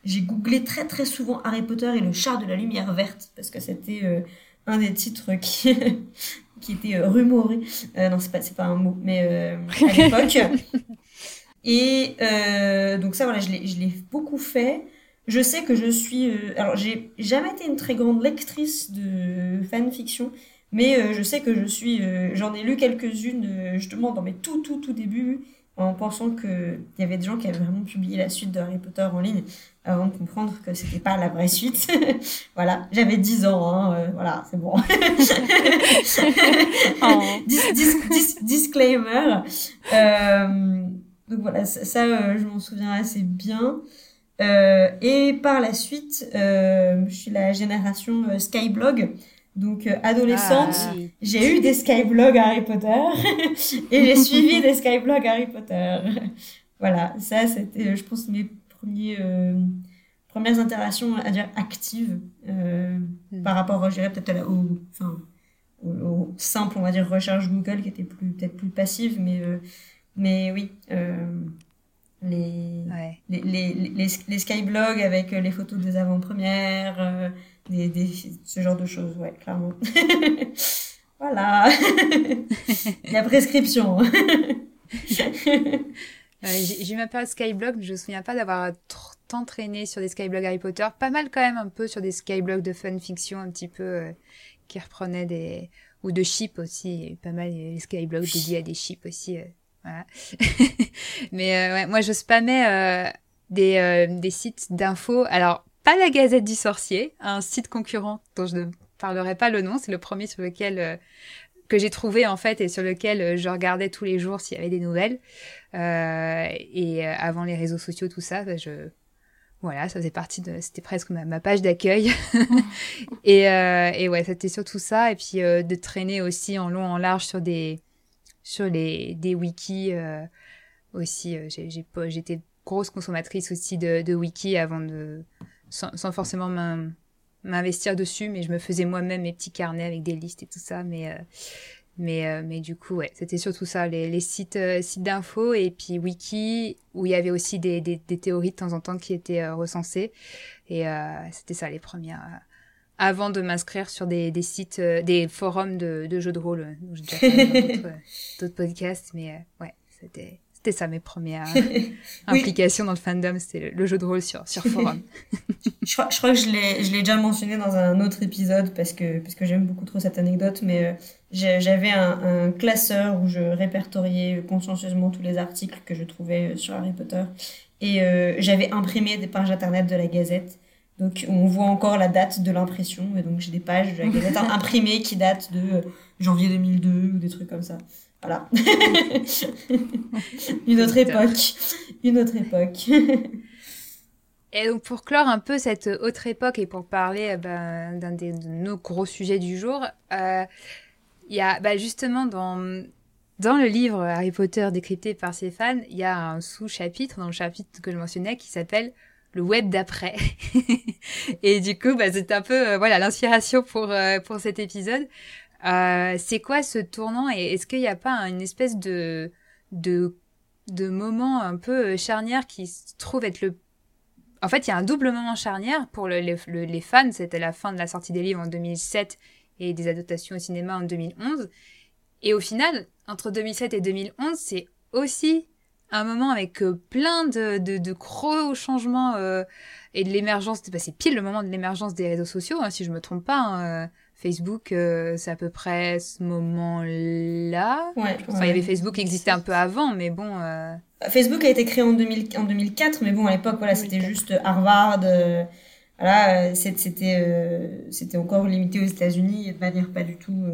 j'ai googlé très très souvent Harry Potter et le char de la lumière verte parce que c'était un des titres qui (laughs) qui était rumoré. Non c'est pas c'est pas un mot mais à (laughs) l'époque. Et donc ça voilà je l'ai je l'ai beaucoup fait. Je sais que je suis alors j'ai jamais été une très grande lectrice de fanfiction mais euh, je sais que je suis, euh, j'en ai lu quelques-unes euh, justement dans mes tout tout tout débuts en pensant qu'il y avait des gens qui avaient vraiment publié la suite de Harry Potter en ligne avant de comprendre que c'était pas la vraie suite. (laughs) voilà, j'avais 10 ans, hein, voilà, c'est bon. (laughs) oh. disclaimer. donc voilà, ça, ça je m'en souviens assez bien. et par la suite, je suis la génération Skyblog. Donc, euh, adolescente, ah, j'ai eu des skyblogs Harry Potter (laughs) et j'ai suivi (laughs) des skyblogs Harry Potter. voilà, ça, c'était, euh, je pense, mes premiers, euh, premières interactions, à dire, actives par rapport, je dirais, peut-être au, enfin, au, simple, on va dire, recherche Google qui était plus, peut-être plus passive, mais, mais oui. Les, les, les, les, les, skyblogs avec les photos des avant-premières, des, des, ce genre de choses, ouais, clairement. (laughs) voilà. (laughs) La prescription. (laughs) j'ai eu ma période Skyblog, mais je me souviens pas d'avoir tant traîné sur des Skyblogs Harry Potter. Pas mal quand même un peu sur des Skyblogs de fanfiction un petit peu qui reprenaient des ou de chips aussi. Il y a eu pas mal de Skyblogs dédiés à des chips aussi. voilà. mais ouais, moi je spammais des, des sites d'infos. Alors pas la Gazette du Sorcier, un site concurrent dont je ne parlerai pas le nom. C'est le premier sur lequel euh, que j'ai trouvé en fait et sur lequel euh, je regardais tous les jours s'il y avait des nouvelles. Euh, et avant les réseaux sociaux, tout ça, bah, je voilà, ça faisait partie de, c'était presque ma, page d'accueil. (laughs) et, et ouais, c'était surtout ça. Et puis de traîner aussi en long, en large sur des, sur les, des wikis aussi. j'étais grosse consommatrice aussi de, de wikis avant de, sans, forcément m'investir dessus, mais je me faisais moi-même mes petits carnets avec des listes et tout ça. Mais, euh, mais, euh, mais du coup, ouais, c'était surtout ça, les, sites, euh, sites d'infos et puis wiki, où il y avait aussi des, des, théories de temps en temps qui étaient recensées. Et c'était ça, les premières avant de m'inscrire sur des, des sites, des forums de, de, jeux de rôle. J'ai déjà fait (laughs) d'autres podcasts, mais ouais, c'était c'était ça mes premières (laughs) implications dans le fandom, c'était le, jeu de rôle sur, sur (laughs) forum. je, crois, je crois que je l'ai déjà mentionné dans un autre épisode parce que, parce que j'aime beaucoup trop cette anecdote, mais euh, j'avais un, classeur où je répertoriais consciencieusement tous les articles que je trouvais euh, sur Harry Potter. Et euh, j'avais imprimé des pages internet de la Gazette. Donc on voit encore la date de l'impression. Et donc j'ai des pages de la Gazette (laughs) imprimées qui datent de janvier 2002 ou des trucs comme ça. Voilà. (laughs) une autre époque. Une autre époque. et donc pour clore un peu cette autre époque et pour parler eh ben, d'un de nos gros sujets du jour, euh, il y a bah, justement dans, dans le livre Harry Potter décrypté par ses fans, il y a un sous-chapitre dans le chapitre que je mentionnais qui s'appelle le web d'après. (laughs) et du coup, bah, c'est un peu euh, voilà l'inspiration pour, euh, pour cet épisode. Euh, c'est quoi ce tournant et est-ce qu'il n'y a pas une espèce de, de, de moment un peu euh, charnière qui se trouve être le... En fait, il y a un double moment charnière pour les, fans. C'était la fin de la sortie des livres en 2007 et des adaptations au cinéma en 2011. Et au final, entre 2007 et 2011, c'est aussi un moment avec euh, plein de, de, de, gros changements et de l'émergence. C'est pile le moment de l'émergence des réseaux sociaux, hein, si je me trompe pas. Hein, Facebook, euh, c'est à peu près ce moment-là. Ouais, enfin, il y avait Facebook qui existait un peu avant, mais bon. Euh, Facebook a été créé en, 2000, en 2004, mais bon, à l'époque, voilà, c'était juste Harvard. Euh, voilà, c'était c'était encore limité aux États-Unis de manière pas du tout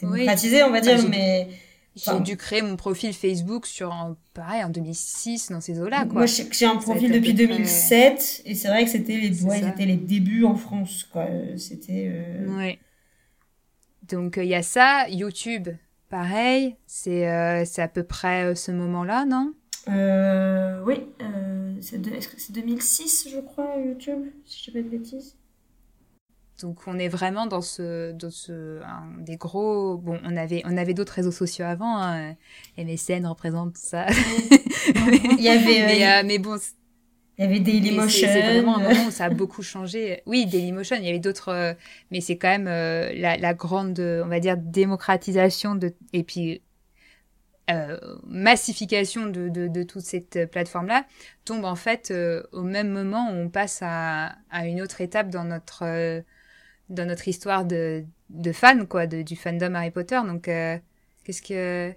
démocratisée, on va dire, mais. J'ai dû créer mon profil Facebook sur, pareil, en 2006, dans ces eaux-là, quoi. Moi, j'ai un profil depuis 2007, et c'est vrai que c'était les, ouais, les débuts en France, quoi. C'était... Euh... Ouais. Donc, il y a ça. YouTube, pareil. C'est euh, à peu près euh, ce moment-là, non? Euh, Oui. Euh, c'est c'est 2006, je crois, YouTube, si je ne dis pas de bêtises? Donc on est vraiment dans ce, dans ce des gros. Bon, on avait, on avait d'autres réseaux sociaux avant. Hein. MSN représente ça. (laughs) il y avait. mais, euh, mais bon. Il y avait Dailymotion. C'est vraiment un moment où ça a beaucoup changé. Oui, Dailymotion, il y avait d'autres, euh, mais c'est quand même euh, la, la, grande, on va dire, démocratisation de, et puis euh, massification de, de, de, toute cette plateforme-là tombe en fait au même moment où on passe à, à une autre étape dans notre dans notre histoire de, de fans, quoi, de, du fandom Harry Potter. Donc, euh, qu'est-ce que.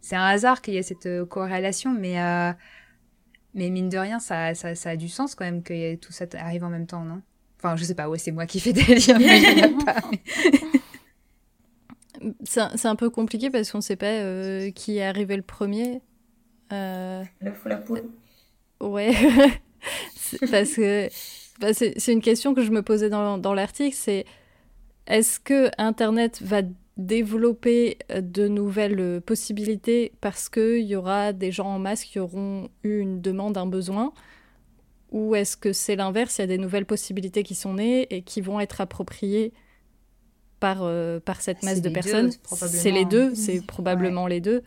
C'est un hasard qu'il y ait cette euh, corrélation, mais, euh, mais mine de rien, ça, ça, ça, a du sens quand même que tout ça arrive en même temps, non? Enfin, je sais pas, ouais, c'est moi qui fais des liens, mais pas. (laughs) C'est un, peu compliqué parce qu'on sait pas qui est arrivé le premier. Euh... La la poule. Ouais, (laughs) parce que bah, c'est une question que je me posais dans, dans l'article, c'est est-ce que Internet va développer euh, de nouvelles euh, possibilités parce qu'il y aura des gens en masse qui auront eu une demande, un besoin? Ou est-ce que c'est l'inverse, il y a des nouvelles possibilités qui sont nées et qui vont être appropriées par, euh, par cette masse de personnes? C'est les deux, c'est probablement les deux.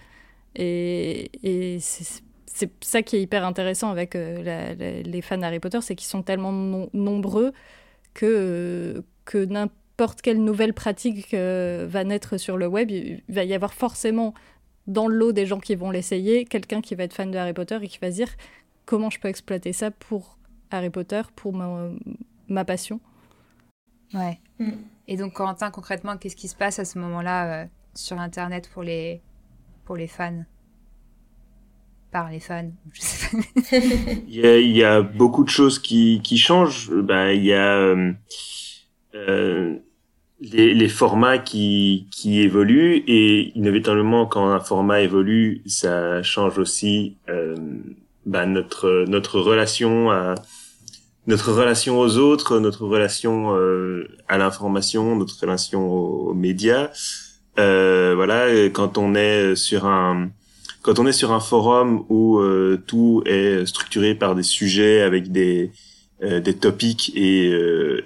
Et, et c'est c'est ça qui est hyper intéressant avec euh, les fans d'Harry Potter, c'est qu'ils sont tellement nombreux que, euh, que n'importe quelle nouvelle pratique euh, va naître sur le web, il va y avoir forcément dans le lot des gens qui vont l'essayer, quelqu'un qui va être fan de Harry Potter et qui va se dire comment je peux exploiter ça pour Harry Potter, pour ma, passion. Ouais. Mm. Et donc, Corentin, concrètement, qu'est-ce qui se passe à ce moment-là euh, sur Internet pour les, pour les fans? Par les fans je sais pas. il, y a, beaucoup de choses qui, qui changent. Ben, il y a euh, euh, les, les, formats qui, qui évoluent et inévitablement, quand un format évolue, ça change aussi ben, notre, notre relation à notre relation aux autres, notre relation euh, à l'information, notre relation aux, médias. Euh, voilà, quand on est sur un quand on est sur un forum où euh, tout est structuré par des sujets avec des euh, des topics et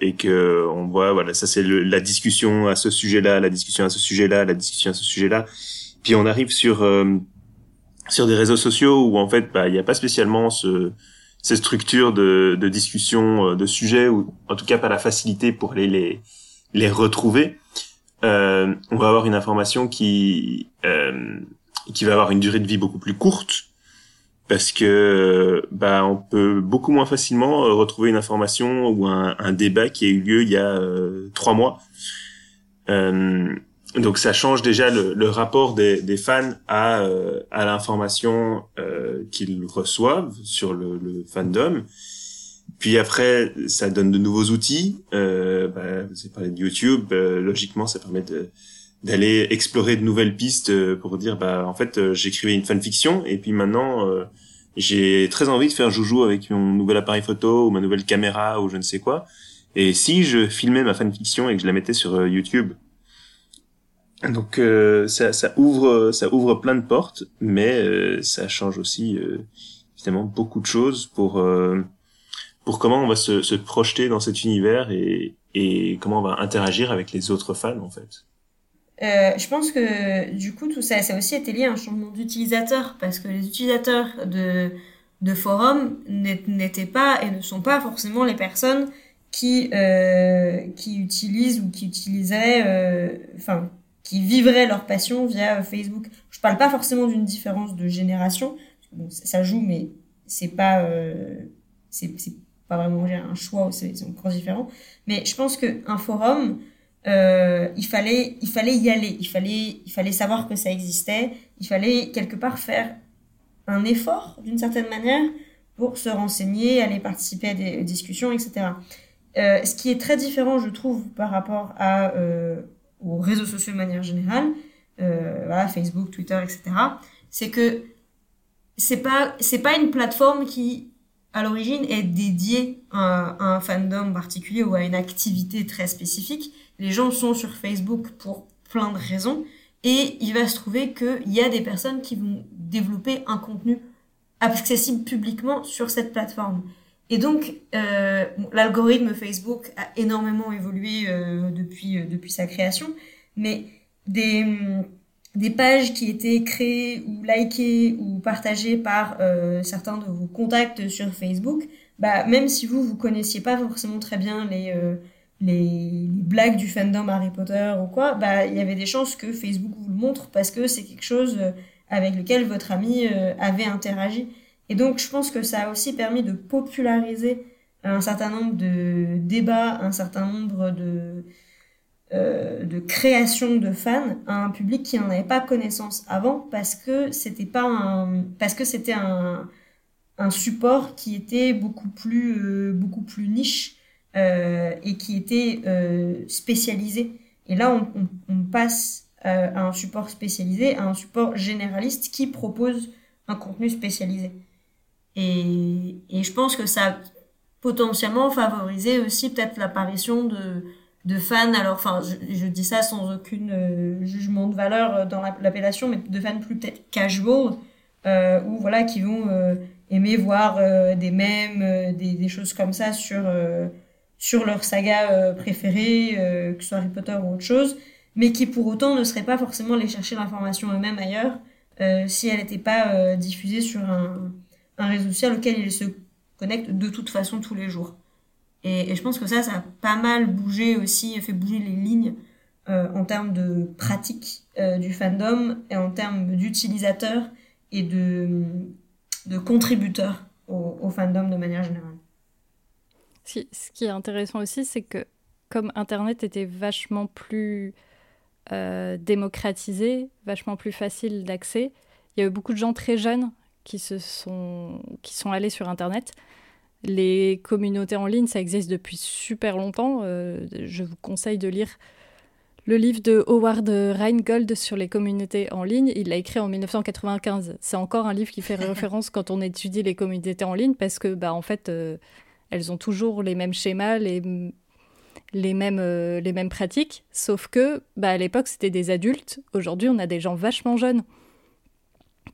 et que on voit voilà ça c'est la discussion à ce sujet-là, la discussion à ce sujet-là, la discussion à ce sujet-là. Puis on arrive sur sur des réseaux sociaux où en fait bah il n'y a pas spécialement ce ces structures de, de discussion euh, de sujets ou en tout cas pas la facilité pour aller les les retrouver euh, on va avoir une information qui euh, qui va avoir une durée de vie beaucoup plus courte parce que bah on peut beaucoup moins facilement retrouver une information ou un, débat qui a eu lieu il y a euh, trois mois euh, donc ça change déjà le, rapport des, fans à, euh, à l'information euh, qu'ils reçoivent sur le, le, fandom. Puis après, ça donne de nouveaux outils. Euh, bah, vous avez parlé de YouTube. Euh, logiquement, ça permet de d'aller explorer de nouvelles pistes euh, pour dire bah en fait j'écrivais une fanfiction et puis maintenant j'ai très envie de faire joujou avec mon nouvel appareil photo ou ma nouvelle caméra ou je ne sais quoi et si je filmais ma fanfiction et que je la mettais sur YouTube donc euh, ça, ça, ouvre ça ouvre plein de portes, mais euh, ça change aussi euh, évidemment beaucoup de choses pour euh, pour comment on va se, se, projeter dans cet univers et, et comment on va interagir avec les autres fans en fait. Je pense que du coup tout ça, ça a aussi été lié à un changement d'utilisateur parce que les utilisateurs de de forums n'étaient pas et ne sont pas forcément les personnes qui qui utilisent ou qui utiliseraient enfin qui vivraient leur passion via Facebook. Je parle pas forcément d'une différence de génération, ça joue, mais c'est pas euh, c'est pas vraiment un choix, c'est encore différent. Mais je pense que un forum, euh, il fallait il fallait y aller, il fallait il fallait savoir que ça existait, il fallait quelque part faire un effort d'une certaine manière pour se renseigner, aller participer à des discussions, etc. Euh, ce qui est très différent, je trouve, par rapport à euh, aux réseaux sociaux de manière générale, euh, voilà, Facebook, Twitter, etc., c'est que c'est pas c'est pas une plateforme qui à l'origine est dédiée à, un fandom particulier ou à une activité très spécifique. Les gens sont sur Facebook pour plein de raisons et il va se trouver qu'il y a des personnes qui vont développer un contenu accessible publiquement sur cette plateforme. Et donc, euh, l'algorithme Facebook a énormément évolué euh, depuis, euh, depuis sa création, mais des, mm, des pages qui étaient créées ou likées ou partagées par certains de vos contacts sur Facebook, bah, même si vous, vous connaissiez pas forcément très bien les, les, blagues du fandom Harry Potter ou quoi, bah, il y avait des chances que Facebook vous le montre parce que c'est quelque chose avec lequel votre ami avait interagi. Et donc, je pense que ça a aussi permis de populariser un certain nombre de débats, un certain nombre de, euh, de créations de fans à un public qui n'en avait pas connaissance avant parce que c'était pas un, parce que c'était un, un support qui était beaucoup plus, euh, beaucoup plus niche euh, et qui était euh, spécialisé. Et là, on, passe euh, à un support spécialisé, à un support généraliste qui propose un contenu spécialisé. Et, je pense que ça a potentiellement favorisé aussi peut-être l'apparition de, fans. Alors, enfin, je, dis ça sans aucun euh, jugement de valeur dans l'appellation, mais de fans plus peut-être casual, euh, ou voilà, qui vont euh, aimer voir euh, des mèmes, euh, des, choses comme ça sur, sur leur saga préférée, que ce soit Harry Potter ou autre chose, mais qui pour autant ne seraient pas forcément aller chercher l'information eux-mêmes ailleurs si elle n'était pas diffusée sur un un réseau social auquel ils se connectent de toute façon tous les jours. Et, je pense que ça, ça a pas mal bougé aussi, fait bouger les lignes en termes de pratique du fandom et en termes d'utilisateurs et de, de contributeurs au, fandom de manière générale. Ce qui est intéressant aussi, c'est que comme Internet était vachement plus euh, démocratisé, vachement plus facile d'accès, il y a eu beaucoup de gens très jeunes qui, se sont, qui sont allés sur Internet. Les communautés en ligne, ça existe depuis super longtemps. Euh, je vous conseille de lire le livre de Howard Rheingold sur les communautés en ligne. Il l'a écrit en 1995. C'est encore un livre qui fait (laughs) référence quand on étudie les communautés en ligne parce que, bah, en fait, euh, elles ont toujours les mêmes schémas, les, les, mêmes, euh, les mêmes pratiques, sauf que bah, à l'époque, c'était des adultes. Aujourd'hui, on a des gens vachement jeunes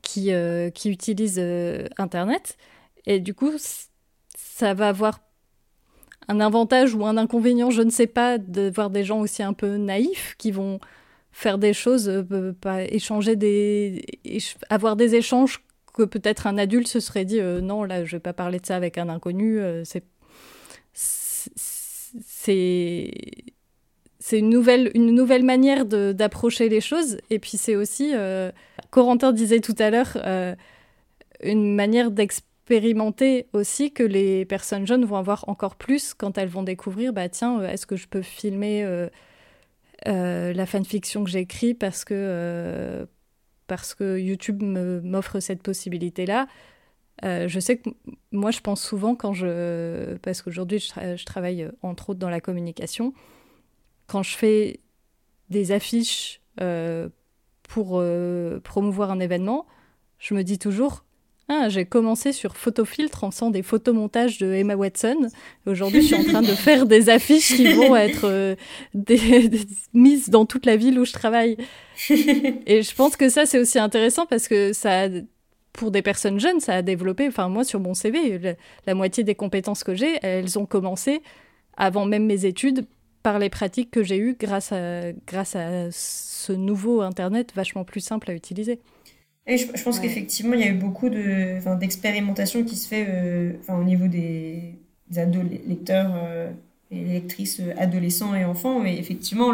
qui, euh, qui utilisent euh, Internet. Et du coup, ça va avoir un avantage ou un inconvénient, je ne sais pas, de voir des gens aussi un peu naïfs qui vont faire des choses, pas échanger des, avoir des échanges que peut-être un adulte se serait dit non là je vais pas parler de ça avec un inconnu c'est c'est une nouvelle, manière d'approcher les choses. Et puis c'est aussi, euh, Corentin disait tout à l'heure, euh, une manière d'expérimenter aussi que les personnes jeunes vont avoir encore plus quand elles vont découvrir, bah tiens, euh, est-ce que je peux filmer la fanfiction que j'écris parce parce que YouTube m'offre cette possibilité-là? Euh, je sais que moi, je pense souvent quand je. Parce qu'aujourd'hui, je, travaille euh, entre autres dans la communication. Quand je fais des affiches euh, pour promouvoir un événement, je me dis toujours ah, j'ai commencé sur photofiltre en faisant des photomontages de Emma Watson. Aujourd'hui, je suis en train de (laughs) faire des affiches qui vont être mises dans toute la ville où je travaille. Et je pense que ça, c'est aussi intéressant parce que ça pour des personnes jeunes, ça a développé, enfin moi sur mon CV, la, moitié des compétences que j'ai, elles ont commencé avant même mes études par les pratiques que j'ai eues grâce à, grâce à ce nouveau Internet vachement plus simple à utiliser. Et je, pense qu'effectivement, il y a eu beaucoup d'expérimentation qui se fait euh, au niveau des, des lecteurs euh, et lectrices euh, adolescents et enfants. Mais effectivement,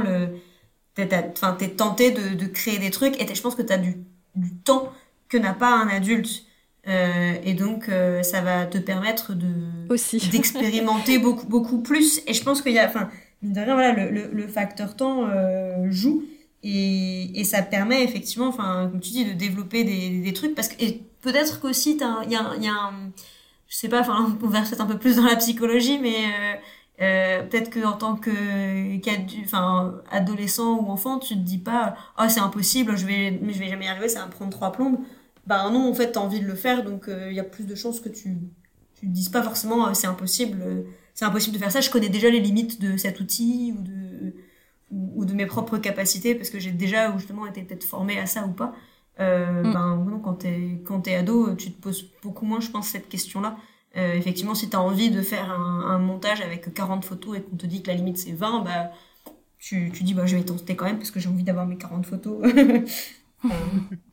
t'es, es tenté de, de, créer des trucs et je pense que tu as du, du temps que n'a pas un adulte. Euh, et donc, euh, ça va te permettre de aussi (laughs) d'expérimenter beaucoup beaucoup plus. Et je pense qu'il y a, enfin, de rien, voilà, le, le, le facteur temps euh, joue et, et ça permet effectivement, enfin, comme tu dis, de développer des, des trucs parce que et peut-être qu'aussi il y a, y a un, je sais pas, enfin, on va peut-être un peu plus dans la psychologie, mais euh, peut-être que en tant que enfin adolescent ou enfant tu te dis pas oh c'est impossible je vais je vais jamais y arriver ça va me prendre trois plombes ben non, en fait, tu as envie de le faire, donc il euh, y a plus de chances que tu tu te dises pas forcément euh, c'est impossible, euh, c'est impossible de faire ça. Je connais déjà les limites de cet outil ou de ou, de mes propres capacités parce que j'ai déjà justement été peut-être formée à ça ou pas. Mm. Ben non, quand t'es quand es ado, tu te poses beaucoup moins, je pense, cette question-là. effectivement, si tu as envie de faire un, un, montage avec 40 photos et qu'on te dit que la limite c'est 20, bah, tu, tu dis bah, je vais tenter quand même parce que j'ai envie d'avoir mes 40 photos. (laughs)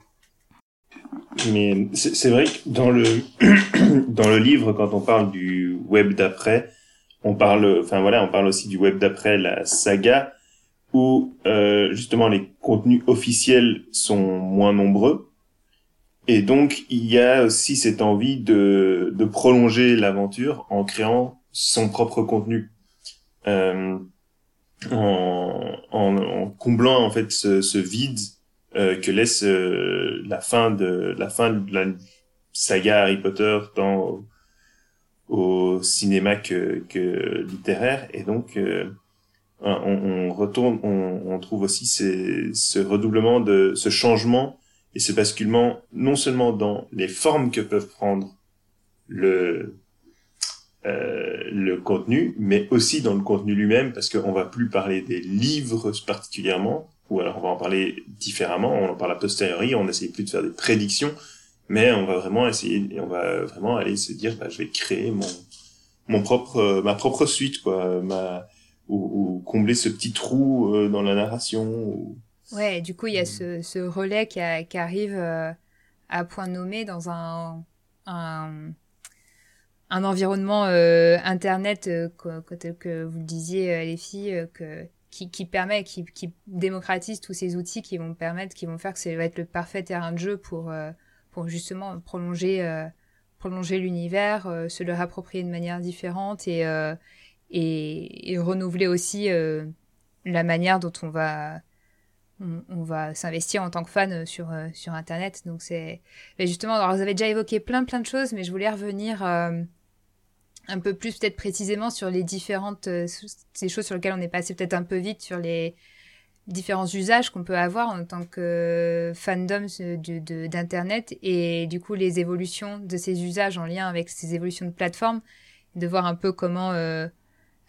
Mais c'est vrai que dans le (clears throat) dans le livre, quand on parle du web d'après, on parle, enfin voilà, on parle aussi du web d'après la saga, où euh, justement les contenus officiels sont moins nombreux, et donc il y a aussi cette envie de de prolonger l'aventure en créant son propre contenu. Euh, en, en, en, comblant en fait ce, ce vide euh, que laisse euh, la fin de la fin de la saga Harry Potter tant au, cinéma que, que, littéraire. Et donc euh, on, on, retourne on, on trouve aussi ces, ce redoublement de ce changement et ce basculement non seulement dans les formes que peuvent prendre le euh, le contenu, mais aussi dans le contenu lui-même, parce qu'on va plus parler des livres particulièrement, ou alors on va en parler différemment, on en parle a posteriori, on n'essaye plus de faire des prédictions, mais on va vraiment essayer, on va vraiment aller se dire, bah, je vais créer mon, mon propre, ma propre suite, quoi, ma, ou, combler ce petit trou euh, dans la narration. Ouais, du coup, il y a ce, ce relais qui, qui arrive euh, à point nommé dans un, un, un environnement euh, internet, tel que vous le disiez, les filles, que qui, permet, qui, démocratise tous ces outils qui vont permettre, qui vont faire que ça va être le parfait terrain de jeu pour, pour justement prolonger, prolonger l'univers, se le réapproprier de manière différente et, renouveler aussi la manière dont on va s'investir en tant que fan euh, sur, euh, sur Internet. Donc c'est justement, alors vous avez déjà évoqué plein plein de choses, mais je voulais revenir euh, un peu plus peut-être précisément sur les différentes ces choses sur lesquelles on est passé peut-être un peu vite sur les différents usages qu'on peut avoir en tant que fandom d'Internet et du coup les évolutions de ces usages en lien avec ces évolutions de plateforme, de voir un peu comment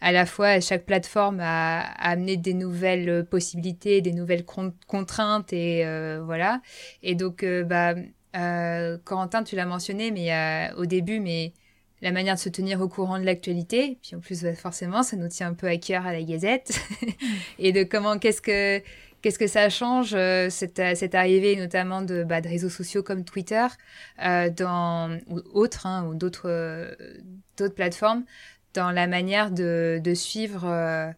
à la fois chaque plateforme a, amené des nouvelles euh, possibilités, des nouvelles contraintes et euh, voilà. Et donc, euh, bah, euh, Corentin, tu l'as mentionné, mais au début, mais la manière de se tenir au courant de l'actualité, puis en plus bah, forcément, ça nous tient un peu à cœur à la Gazette, (laughs) et de comment qu'est-ce que qu'est-ce que ça change cette, cette arrivée notamment de, bah, de réseaux sociaux comme Twitter dans ou autres hein, ou d'autres d'autres plateformes dans la manière de, de suivre, euh,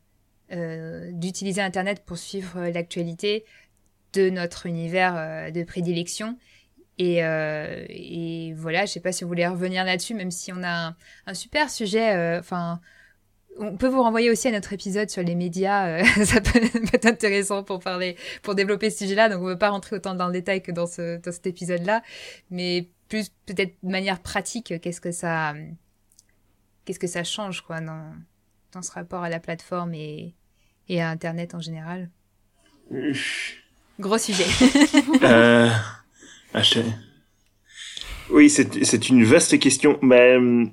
euh, d'utiliser Internet pour suivre l'actualité de notre univers euh, de prédilection. Et, et, voilà, je sais pas si vous voulez revenir là-dessus, même si on a un, super sujet. Enfin, on peut vous renvoyer aussi à notre épisode sur les médias. (laughs) ça peut être intéressant pour parler, pour développer ce sujet-là. Donc, on ne veut pas rentrer autant dans le détail que dans, ce, dans cet épisode-là, mais plus peut-être de manière pratique. Qu'est-ce que ça, qu'est-ce que ça change quoi dans, dans ce rapport à la plateforme et, et à Internet en général? Gros sujet. (laughs) (laughs) euh, oui, c'est une vaste question. Mais, hum,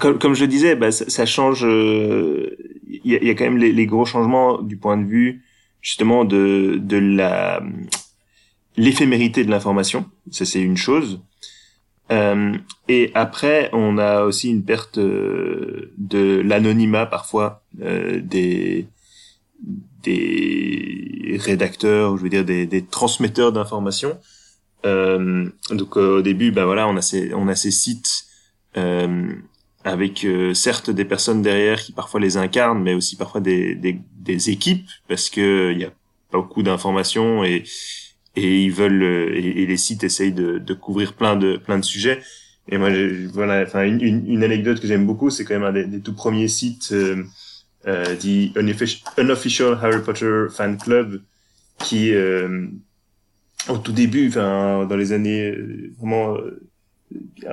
comme, comme je disais, bah, ça, change. Il euh, y, a, y, a, quand même les, les, gros changements du point de vue justement de, de la l'éphémérité de l'information. Ça, c'est une chose. Euh, et après, on a aussi une perte euh, de l'anonymat parfois euh, des des rédacteurs, je veux dire des, des transmetteurs d'informations. Euh, donc au début, ben voilà, on a ces on a ces sites avec certes des personnes derrière qui parfois les incarnent, mais aussi parfois des des, des équipes parce que il y a beaucoup d'informations et et ils veulent euh, et, les sites essayent de, de, couvrir plein de plein de sujets. Et moi, voilà, enfin une, une, anecdote que j'aime beaucoup, c'est quand même un des, des tout premiers sites euh, euh, dit Unofficial Harry Potter Fan Club, qui euh, au tout début, enfin dans les années euh, vraiment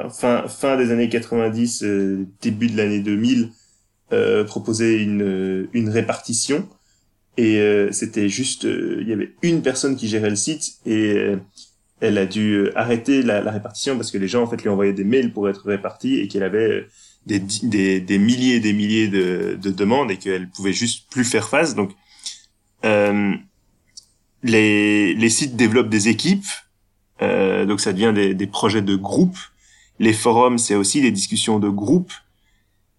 fin fin des années 90, début de l'année 2000, proposait une une répartition et euh, c'était juste, euh, il y avait une personne qui gérait le site et euh, elle a dû arrêter la, la, répartition parce que les gens en fait lui envoyaient des mails pour être répartis et qu'elle avait des, des, des, milliers et des milliers de, de demandes et qu'elle pouvait juste plus faire face. Donc les, les sites développent des équipes, donc ça devient des, des projets de groupe. Les forums, c'est aussi des discussions de groupe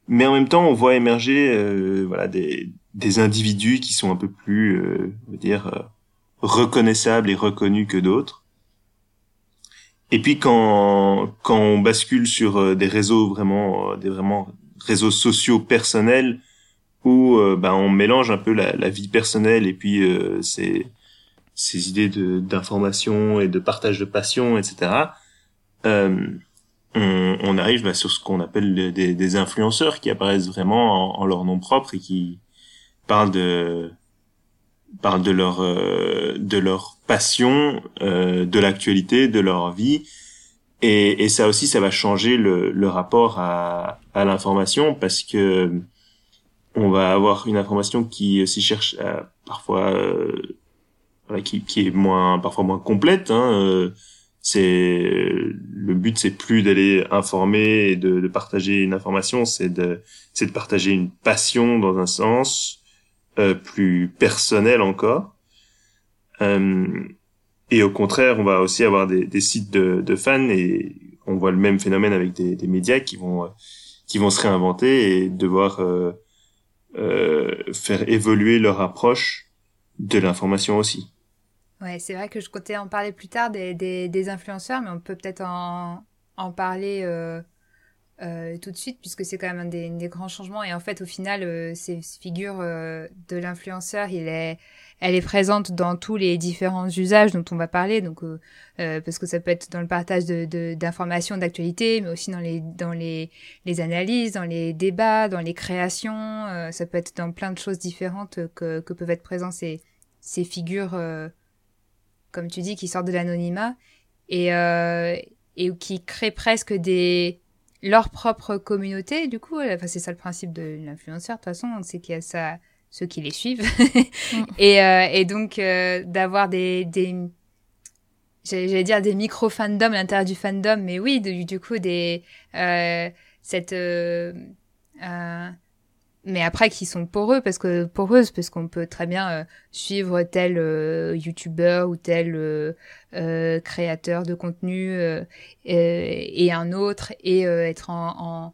mais en même temps on voit émerger euh, voilà des, des individus qui sont un peu plus, euh, dire, euh, reconnaissables et reconnus que d'autres. Et puis quand quand on bascule sur euh, des réseaux vraiment, des vraiment réseaux sociaux personnels où ben on mélange un peu la, la vie personnelle et puis ces ces idées d'information et de partage de passion, etc. on, on arrive bah, sur ce qu'on appelle des, des, influenceurs qui apparaissent vraiment en, en, leur nom propre et qui parlent de parlent de leur euh, de leur passion, euh, de l'actualité, de leur vie, et, et, ça aussi, ça va changer le, le rapport à, à l'information parce que on va avoir une information qui aussi cherche à, parfois euh, qui, qui est moins parfois moins complète. Hein, euh, c'est le but, c'est plus d'aller informer et de, de partager une information, c'est de c'est de partager une passion dans un sens euh, plus personnel encore. Euh, et au contraire, on va aussi avoir des, des sites de, de, fans et on voit le même phénomène avec des, des médias qui vont qui vont se réinventer et devoir euh, euh faire évoluer leur approche de l'information aussi. Ouais, c'est vrai que je comptais en parler plus tard des, des, influenceurs, mais on peut peut-être en, en parler euh, tout de suite, puisque c'est quand même un des, grands changements. Et en fait, au final, ces figures de l'influenceur, il est elle est présente dans tous les différents usages dont on va parler, donc euh, euh, parce que ça peut être dans le partage de, d'informations, d'actualités, mais aussi dans les dans les, les analyses, dans les débats, dans les créations. Euh, ça peut être dans plein de choses différentes que, que peuvent être présents ces ces figures, comme tu dis, qui sortent de l'anonymat et et qui créent presque des leur propre communauté. Du coup, enfin, c'est ça le principe de l'influenceur. De toute façon, c'est qu'il y a ça ceux qui les suivent. (laughs) Mm. et, euh, et, donc, euh, d'avoir des, des j'allais dire des micro-fandoms à l'intérieur du fandom, mais oui, du, du coup, des, euh, cette, euh, euh, mais après qui sont poreux parce que poreuses parce qu'on peut très bien suivre tel youtubeur ou tel créateur de contenu et un autre et être en, en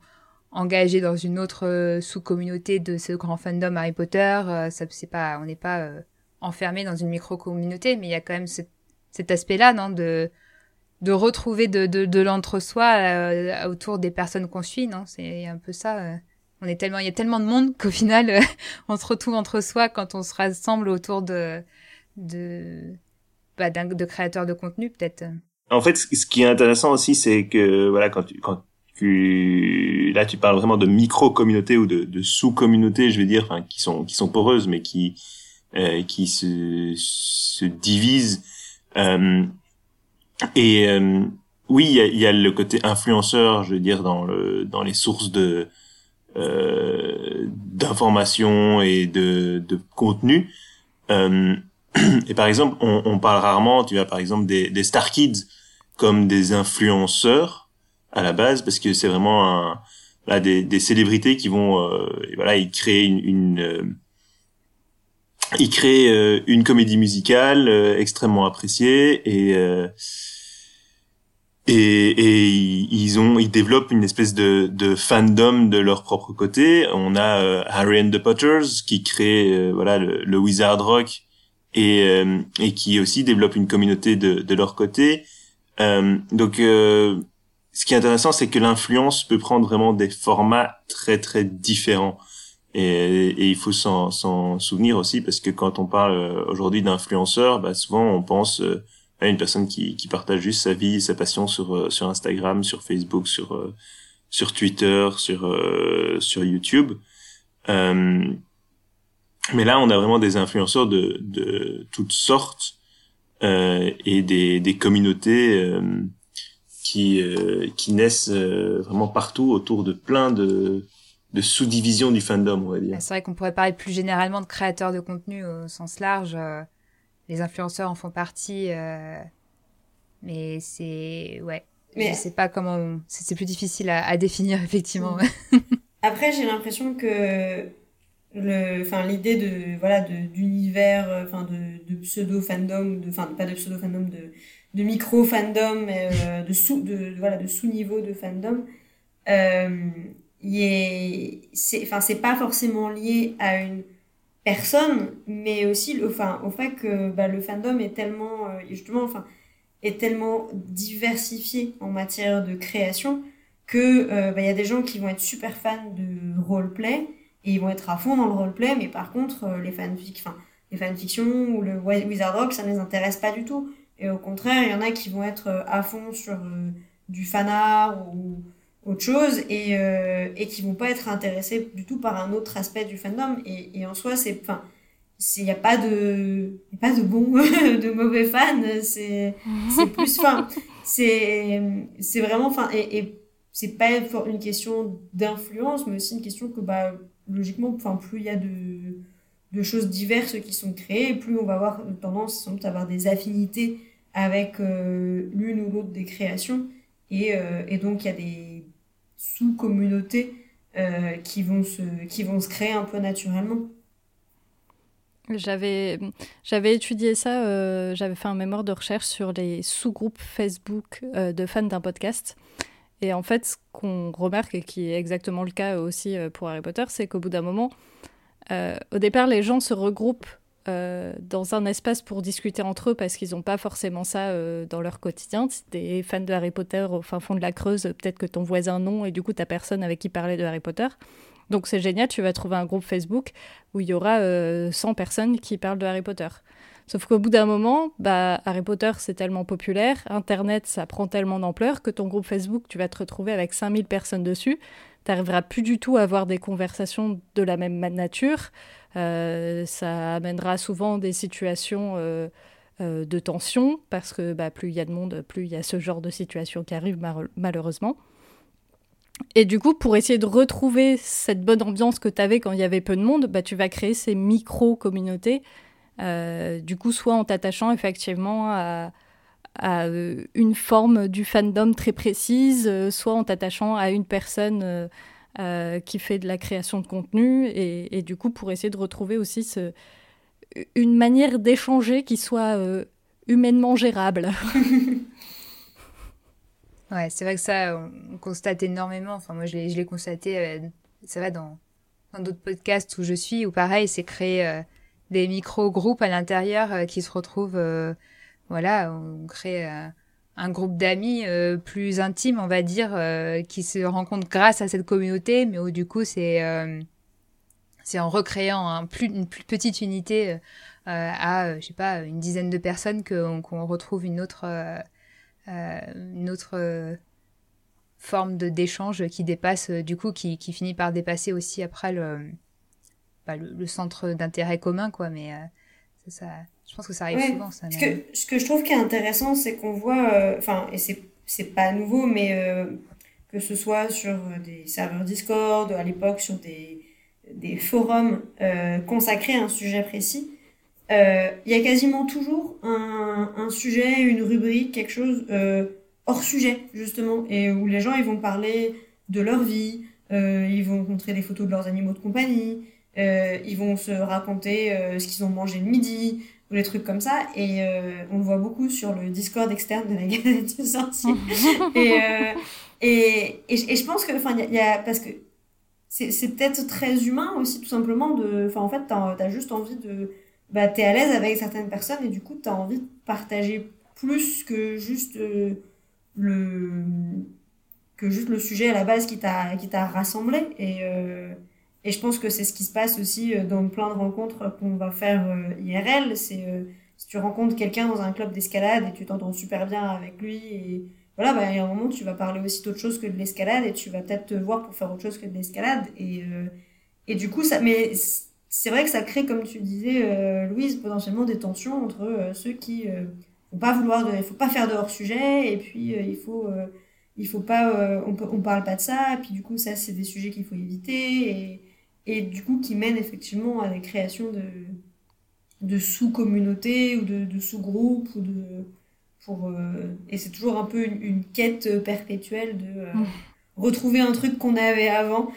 engagé dans une autre euh, sous-communauté de ce grand fandom Harry Potter. Euh, ça, c'est pas, on n'est pas euh, enfermé dans une micro-communauté, mais il y a quand même cet, cet aspect-là, non, de de retrouver de, de, de l'entre-soi autour des personnes qu'on suit, non C'est un peu ça. On est tellement, il y a tellement de monde qu'au final, (laughs) on se retrouve entre soi quand on se rassemble autour de de bah, de créateurs de contenu, peut-être. En fait, ce qui est intéressant aussi, c'est que voilà, quand tu, quand là tu parles vraiment de micro communautés ou de, de sous communautés je veux dire enfin qui sont qui sont poreuses mais qui euh, qui se se divisent euh, et euh, oui il y a, y a, le côté influenceur je veux dire dans le dans les sources de euh, d'informations et de de contenu. Euh, (clears throat) et par exemple on, on parle rarement tu vois par exemple des, des star kids comme des influenceurs à la base parce que c'est vraiment un, là, des, des, célébrités qui vont euh, voilà ils créent une, une euh, ils créent euh, une comédie musicale extrêmement appréciée et et, et ils ont ils développent une espèce de, de fandom de leur propre côté on a Harry and the Potters qui crée voilà le, le, Wizard Rock et et qui aussi développe une communauté de, de leur côté donc ce qui est intéressant, c'est que l'influence peut prendre vraiment des formats très très différents. Et, et il faut s'en souvenir aussi parce que quand on parle euh, aujourd'hui d'influenceurs, bah souvent on pense euh, une personne qui, qui partage juste sa vie, sa passion sur euh, sur Instagram, sur Facebook, sur sur Twitter, sur sur YouTube. Euh, mais là, on a vraiment des influenceurs de de toutes sortes euh, et des des communautés qui euh, qui naissent euh, vraiment partout autour de plein de de sous-divisions du fandom, on va dire. C'est vrai qu'on pourrait parler plus généralement de créateurs de contenu au sens large. Euh, les influenceurs en font partie, mais c'est ouais. Mais... Je sais pas comment. C'est plus difficile à, à définir effectivement. Mm. Après, j'ai l'impression que le, enfin l'idée de voilà d'univers, enfin de, de pseudo fandom, de, enfin pas de pseudo fandom de de micro fandom euh, de sous de, voilà de sous niveau de fandom euh, c'est enfin c'est pas forcément lié à une personne mais aussi le, enfin au fait que bah, le fandom est tellement euh, justement enfin est tellement diversifié en matière de création que euh, bah, il y a des gens qui vont être super fans de roleplay et ils vont être à fond dans le roleplay mais par contre les fanfics enfin les fanfictions ou le Wizard Rock ça ne les intéresse pas du tout. Et au contraire, il y en a qui vont être euh, à fond sur euh, du fan art ou autre chose et, euh, et qui vont pas être intéressés du tout par un autre aspect du fandom. Et, en soi, c'est, enfin, il n'y a pas de, y pas de bons, (laughs) de mauvais fans. C'est, c'est plus, enfin, c'est, c'est vraiment, enfin, et, et c'est pas une question d'influence, mais aussi une question que, bah, logiquement, enfin, plus il y a de, de choses diverses qui sont créées, plus on va avoir tendance à avoir des affinités avec euh, l'une ou l'autre des créations. Et, euh, et donc, il y a des sous-communautés euh, qui, vont se, qui vont se créer un peu naturellement. J'avais, j'avais étudié ça, j'avais fait un mémoire de recherche sur les sous-groupes Facebook de fans d'un podcast. Et en fait, ce qu'on remarque, et qui est exactement le cas aussi pour Harry Potter, c'est qu'au bout d'un moment, au départ, les gens se regroupent euh, dans un espace pour discuter entre eux parce qu'ils n'ont pas forcément ça euh, dans leur quotidien. Si t'es fan de Harry Potter au fin fond de la Creuse, peut-être que ton voisin non et du coup t'as personne avec qui parler de Harry Potter. Donc c'est génial, tu vas trouver un groupe Facebook où il y aura 100 personnes qui parlent de Harry Potter. Sauf qu'au bout d'un moment, bah, Harry Potter, c'est tellement populaire, Internet, ça prend tellement d'ampleur que ton groupe Facebook, tu vas te retrouver avec 5000 personnes dessus. Tu n'arriveras plus du tout à avoir des conversations de la même nature. Euh, ça amènera souvent des situations euh, euh, de tension, parce que bah, plus il y a de monde, plus il y a ce genre de situation qui arrive malheureusement. Et du coup, pour essayer de retrouver cette bonne ambiance que tu avais quand il y avait peu de monde, bah, tu vas créer ces micro-communautés du coup, soit en t'attachant effectivement à, euh, une forme du fandom très précise, euh, soit en t'attachant à une personne qui fait de la création de contenu, et, du coup, pour essayer de retrouver aussi ce, une manière d'échanger qui soit humainement gérable. (laughs) ouais, c'est vrai que ça, on constate énormément. Enfin, moi, je l'ai constaté, ça va dans d'autres podcasts où je suis, où pareil, c'est créé des micro-groupes à l'intérieur euh, qui se retrouvent, euh, voilà, on crée euh, un groupe d'amis plus intime, on va dire, qui se rencontrent grâce à cette communauté, mais où du coup c'est en recréant une plus petite unité à, je sais pas, une dizaine de personnes qu'on retrouve une autre, une autre forme d'échange qui dépasse, du coup, qui, finit par dépasser aussi après le, le, centre d'intérêt commun, quoi. Mais euh, ça, je pense que ça arrive souvent. Ça, ce, que, ce que je trouve qui est intéressant, c'est qu'on voit, euh, enfin, et c'est, c'est pas nouveau, mais euh, que ce soit sur des serveurs Discord, à l'époque sur des, des forums consacrés à un sujet précis, il y a quasiment toujours un, un, sujet, une rubrique, quelque chose hors sujet, justement, et où les gens ils vont parler de leur vie, ils vont montrer des photos de leurs animaux de compagnie, euh, ils vont se raconter euh, ce qu'ils ont mangé le midi ou des trucs comme ça. Et euh, on le voit beaucoup sur le Discord externe de la (laughs) Gazette du Sorcier. (laughs) et, et, et, et, je pense que, enfin, il y, a, parce que c'est peut-être très humain aussi, tout simplement. De, enfin, en fait, t'as as juste envie de, bah, t'es à l'aise avec certaines personnes et du coup, t'as envie de partager plus que juste le que juste le sujet à la base qui t'a qui t'a rassemblé et et je pense que c'est ce qui se passe aussi euh, dans plein de rencontres qu'on va faire euh, IRL. C'est euh, si tu rencontres quelqu'un dans un club d'escalade et tu t'entends super bien avec lui et voilà, bah, a un moment tu vas parler aussi d'autre chose que de l'escalade et tu vas peut-être te voir pour faire autre chose que de l'escalade. Et, et du coup, ça, mais c'est vrai que ça crée, comme tu disais, Louise, potentiellement des tensions entre ceux qui ne vont pas vouloir, de, il faut pas faire de hors sujet et puis il faut il faut pas on, on parle pas de ça et puis du coup ça c'est des sujets qu'il faut éviter et du coup qui mène effectivement à la création de, de sous-communautés ou de, de sous-groupes ou de pour euh, et c'est toujours un peu une, quête perpétuelle de euh, mmh. retrouver un truc qu'on avait avant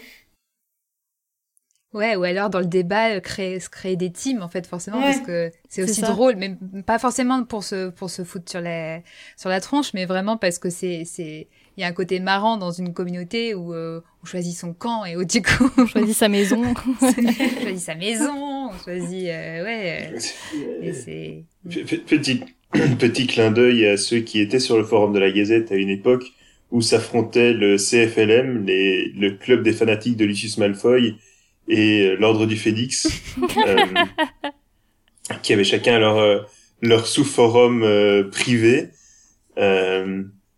Ouais, ou alors dans le débat, euh, créer, créer des teams, en fait, forcément, parce que c'est aussi drôle, mais pas forcément pour se, pour se foutre sur, les, sur la tronche, mais vraiment parce que c'est, c'est, il y a un côté marrant dans une communauté où euh, on choisit son camp et où du coup, on choisit sa maison. (laughs) on choisit sa maison, on choisit, euh, ouais, et c'est... Petit, (clears throat) petit clin d'œil à ceux qui étaient sur le forum de la Gazette à une époque où s'affrontait le CFLM, les, le club des fanatiques de Lucius Malfoy, et euh, l'ordre du Phénix, euh, (laughs) qui avaient chacun leur euh, leur sous-forum privé, et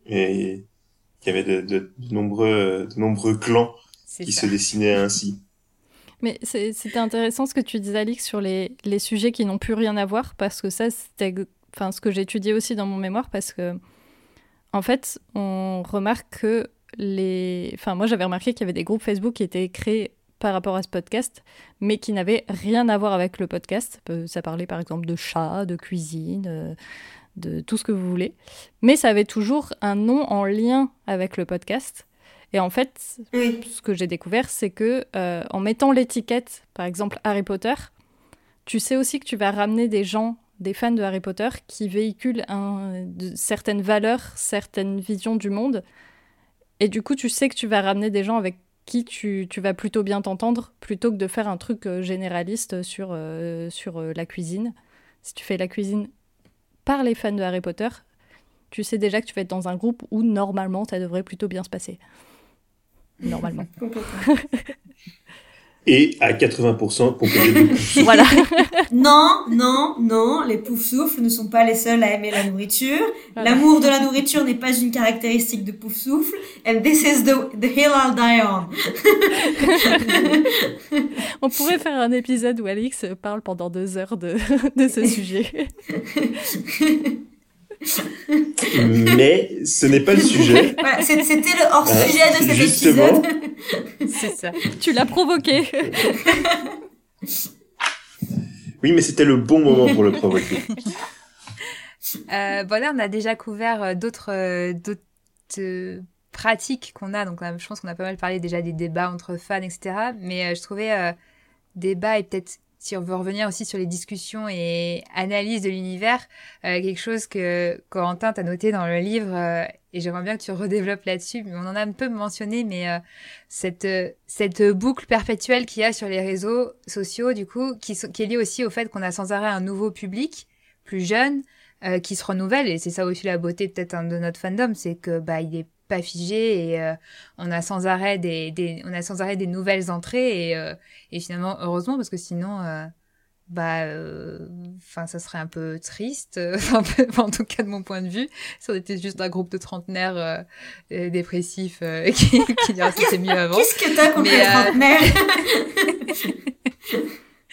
il y avait de, de, nombreux de nombreux clans qui se dessinaient ainsi. Mais c'était intéressant ce que tu disais, Alix, sur les, les sujets qui n'ont plus rien à voir, parce que ça, c'était enfin, ce que j'étudiais aussi dans mon mémoire, parce que, en fait, on remarque que les. Enfin, moi, j'avais remarqué qu'il y avait des groupes Facebook qui étaient créés par rapport à ce podcast, mais qui n'avait rien à voir avec le podcast. Ça parlait par exemple de chat, de cuisine, euh, de tout ce que vous voulez. Mais ça avait toujours un nom en lien avec le podcast. Et en fait, ce que j'ai découvert, c'est que euh, en mettant l'étiquette, par exemple Harry Potter, tu sais aussi que tu vas ramener des gens, des fans de Harry Potter, qui véhiculent un, de, certaines valeurs, certaines visions du monde. Et du coup, tu sais que tu vas ramener des gens avec qui tu, tu, vas plutôt bien t'entendre plutôt que de faire un truc généraliste sur, sur la cuisine. Si tu fais la cuisine par les fans de Harry Potter, tu sais déjà que tu vas être dans un groupe où normalement ça devrait plutôt bien se passer. Normalement. (laughs) (laughs) et à 80% composé de Voilà. non, non, non, les pouf souffles ne sont pas les seuls à aimer la nourriture. L'amour de la nourriture n'est pas une caractéristique de pouf souffle. And this is the, the hill I'll die on. On pourrait faire un épisode où Alix parle pendant deux heures de, de ce (laughs) sujet. (laughs) (laughs) Mais ce n'est pas le sujet. (laughs) C'était le hors-sujet de cet Justement. épisode. (laughs) C'est ça. Tu l'as provoqué. Oui, mais c'était le bon moment pour le provoquer. Euh, voilà, on a déjà couvert euh, d'autres euh, d'autres pratiques qu'on a. Donc, je pense qu'on a pas mal parlé déjà des débats entre fans, etc. Mais je trouvais débat et peut-être si on veut revenir aussi sur les discussions et analyses de l'univers, euh, quelque chose que Corentin t'a noté dans le livre, euh, et j'aimerais bien que tu redéveloppes là-dessus, on en a un peu mentionné, mais euh, cette, cette boucle perpétuelle qu'il y a sur les réseaux sociaux, du coup, qui, qui est liée aussi au fait qu'on a sans arrêt un nouveau public, plus jeune, qui se renouvelle, et c'est ça aussi la beauté peut-être de notre fandom, c'est que bah il est pas figé et euh, on a sans arrêt des, des, on a sans arrêt des nouvelles entrées et, euh, et finalement heureusement parce que sinon euh, bah enfin ça serait un peu triste (laughs) en tout cas de mon point de vue si on était juste un groupe de trentenaires dépressifs (laughs) qui, qui dirait c'était mieux avant. Qu'est-ce que t'as contre les trentenaires?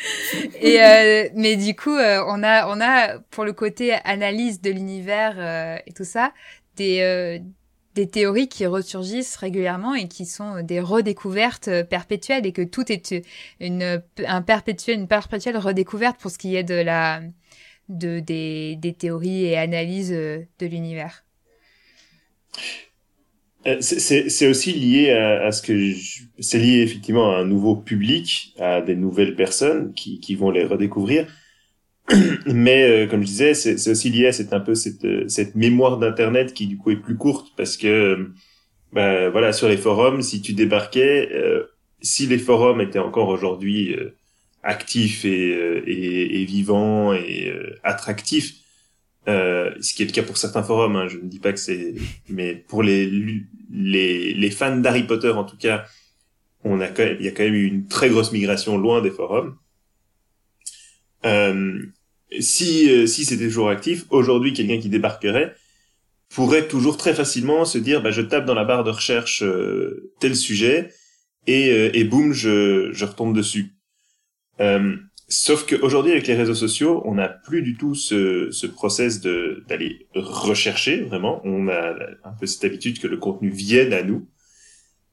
(laughs) Et euh, mais du coup, euh, on a on a pour le côté analyse de l'univers euh, et tout ça des des théories qui ressurgissent régulièrement et qui sont des redécouvertes perpétuelles et que tout est une, un perpétuel, une perpétuelle redécouverte pour ce qui est de la, de, des, des théories et analyses de l'univers. Euh, c'est aussi lié à, à ce que c'est lié effectivement à un nouveau public, à des nouvelles personnes qui, qui vont les redécouvrir. (clears throat) mais euh, comme je disais, c'est aussi lié à cette un peu cette, euh, cette mémoire d'internet qui du coup est plus courte parce que euh, bah, voilà sur les forums, si tu débarquais, si les forums étaient encore aujourd'hui actifs et, et, et, vivants et attractifs, ce qui est le cas pour certains forums, hein, je ne dis pas que c'est, mais pour les les, les fans d'Harry Potter en tout cas, on a quand même, il y a quand même eu une très grosse migration loin des forums. Euh, si euh, si c'était toujours actif, aujourd'hui quelqu'un qui débarquerait pourrait toujours très facilement se dire bah je tape dans la barre de recherche euh, tel sujet et euh, et boum je je retombe dessus. sauf qu'aujourd'hui avec les réseaux sociaux, on n'a plus du tout ce ce process d'aller rechercher vraiment. On a un peu cette habitude que le contenu vienne à nous.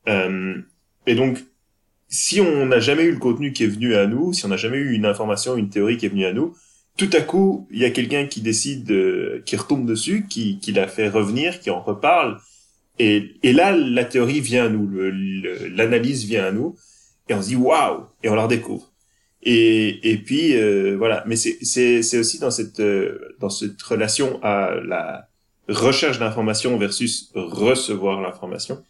et donc si on n'a jamais eu le contenu qui est venu à nous, si on n'a jamais eu une information, une théorie qui est venue à nous, tout à coup, il y a quelqu'un qui décide, qui retombe dessus, qui, qui la fait revenir, qui en reparle. Et, et là, la théorie vient à nous, l'analyse vient à nous, et on se dit waouh, et on la redécouvre. Et, et puis euh, voilà. Mais c'est aussi dans cette euh, dans cette relation à la recherche d'information versus recevoir l'information.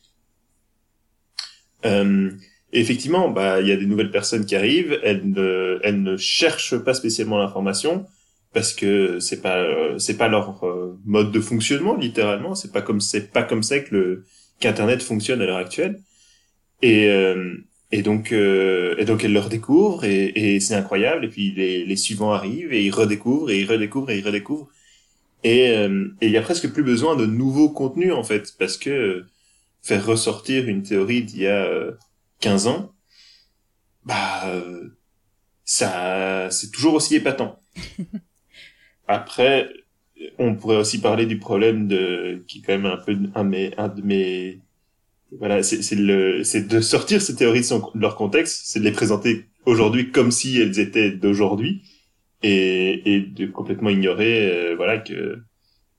Euh, effectivement, bah, il y a des nouvelles personnes qui arrivent, elles ne, elles ne cherchent pas spécialement l'information parce que c'est pas, euh, c'est pas leur euh, mode de fonctionnement littéralement. C'est pas comme, c'est pas comme ça que le qu'Internet fonctionne à l'heure actuelle. Et euh, et donc et donc elles le redécouvrent et, et c'est incroyable. Et puis les, les suivants arrivent et ils redécouvrent et ils redécouvrent et ils redécouvrent. Et il y a presque plus besoin de nouveaux contenus en fait parce que faire ressortir une théorie d'il y a 15 ans, bah ça c'est toujours aussi épatant. (laughs) Après, on pourrait aussi parler du problème de qui est quand même un peu un, mais, un de mes voilà c'est le c'est de sortir ces théories de, leur contexte, c'est de les présenter aujourd'hui comme si elles étaient d'aujourd'hui et, et de complètement ignorer euh, voilà que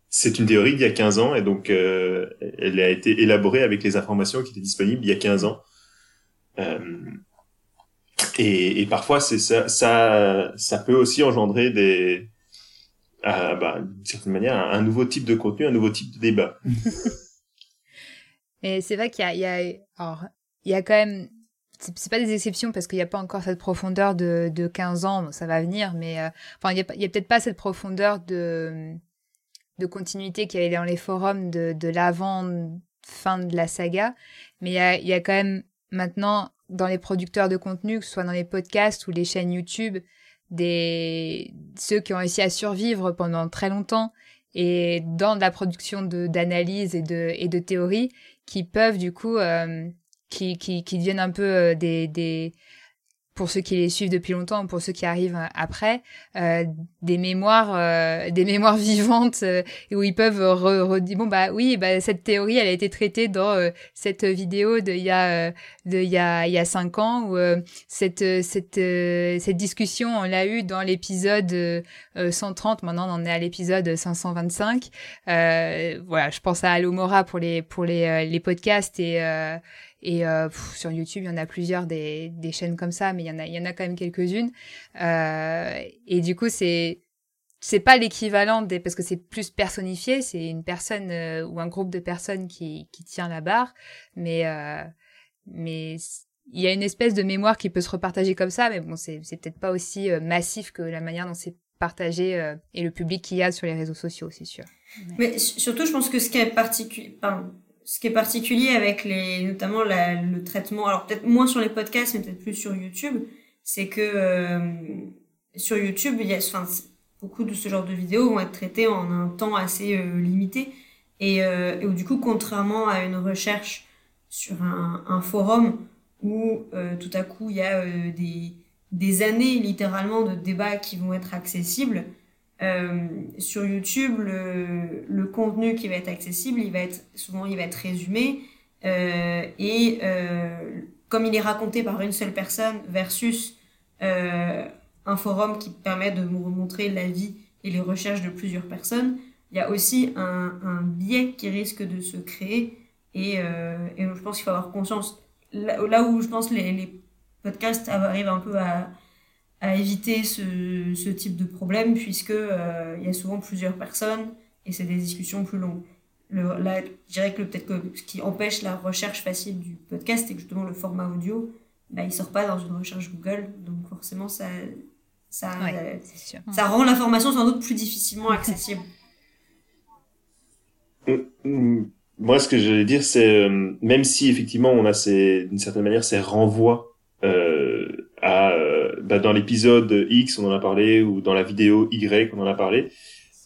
c'est une théorie d'il y a 15 ans et donc euh, elle a été élaborée avec les informations qui étaient disponibles il y a 15 ans euh, et, et, parfois, c'est ça, ça, peut aussi engendrer des, euh, bah, d'une certaine manière, un, nouveau type de contenu, un nouveau type de débat. (laughs) Et c'est vrai qu'il y a, il alors, il y a quand même c'est pas des exceptions parce qu'il n'y a pas encore cette profondeur de, de 15 ans, ça va venir, mais euh, il n'y a, peut-être pas cette profondeur de, de continuité qu'il y avait dans les forums de, de l'avant fin de la saga, mais il y a, y a quand même maintenant dans les producteurs de contenu, que ce soit dans les podcasts ou les chaînes YouTube, des ceux qui ont réussi à survivre pendant très longtemps et dans la production d'analyse et de, et de théorie qui peuvent du coup euh, qui, qui, qui deviennent un peu euh, des, des, pour ceux qui les suivent depuis longtemps, pour ceux qui arrivent euh, après, euh, des mémoires, euh, des mémoires (laughs) vivantes euh, où ils peuvent redire bon bah oui, bah cette théorie, elle a été traitée dans cette vidéo de il y a de il y a il y a cinq ans ou cette cette cette discussion on l'a eu dans l'épisode 130. Maintenant on en est à l'épisode 525. voilà, je pense à Alomora pour les pour les les podcasts et et euh, sur YouTube, il y en a plusieurs des, des, chaînes comme ça, mais il y en a, il y en a quand même quelques-unes. Euh, et du coup, c'est c'est pas l'équivalent des parce que c'est plus personnifié, c'est une personne euh, ou un groupe de personnes qui, qui tient la barre, mais euh, mais il y a une espèce de mémoire qui peut se repartager comme ça, mais bon, c'est c'est peut-être pas aussi euh, massif que la manière dont c'est partagé euh, et le public qu'il y a sur les réseaux sociaux, c'est sûr. Mais... mais surtout, je pense que ce qui est particulier, enfin, ce qui est particulier avec les, notamment la, le traitement, alors peut-être moins sur les podcasts, mais peut-être plus sur YouTube, c'est que euh, sur YouTube, il y a, enfin, beaucoup de ce genre de vidéos vont être traitées en un temps assez euh, limité, et, euh, où du coup, contrairement à une recherche sur un, un forum où euh, tout à coup il y a euh, des, des années littéralement de débats qui vont être accessibles, sur YouTube, le, le, contenu qui va être accessible, il va être souvent il va être résumé euh, et euh, comme il est raconté par une seule personne versus euh, un forum qui permet de nous remontrer la vie et les recherches de plusieurs personnes, il y a aussi un, un biais qui risque de se créer et, euh, et je pense qu'il faut avoir conscience. Là, là, où je pense les, les podcasts arrivent un peu à, à éviter ce, ce type de problème puisque euh, il y a souvent plusieurs personnes et c'est des discussions plus longues. Le, là, je dirais que peut-être que ce qui empêche la recherche facile du podcast, c'est que justement le format audio, bah, il sort pas dans une recherche Google, donc forcément ça, ça, ouais, euh, ça rend l'information sans doute plus difficilement accessible. Moi, ce que j'allais dire, c'est euh, même si effectivement on a ces, d'une certaine manière ces renvois euh, euh, bah, dans l'épisode X on en a parlé ou dans la vidéo Y on en a parlé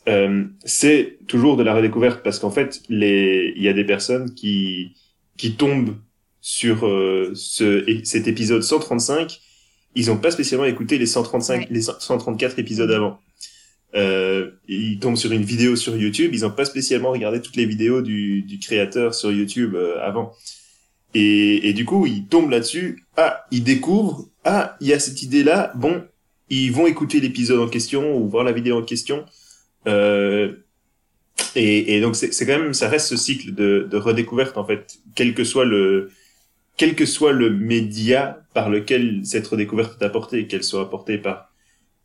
euh, c'est toujours de la redécouverte parce qu'en fait les il y a des personnes qui qui tombent sur euh, ce cet épisode 135 ils ont pas spécialement écouté les 135 ouais. les 134 épisodes avant euh, ils tombent sur une vidéo sur YouTube ils ont pas spécialement regardé toutes les vidéos du, du créateur sur YouTube avant et, et, du coup, ils tombent là-dessus. Ah, ils découvrent. Ah, il y a cette idée-là. Bon, ils vont écouter l'épisode en question ou voir la vidéo en question. Euh, et, et, donc, c'est quand même, ça reste ce cycle de, de, redécouverte en fait, quel que soit le, quel que soit le média par lequel cette redécouverte est apportée, qu'elle soit apportée par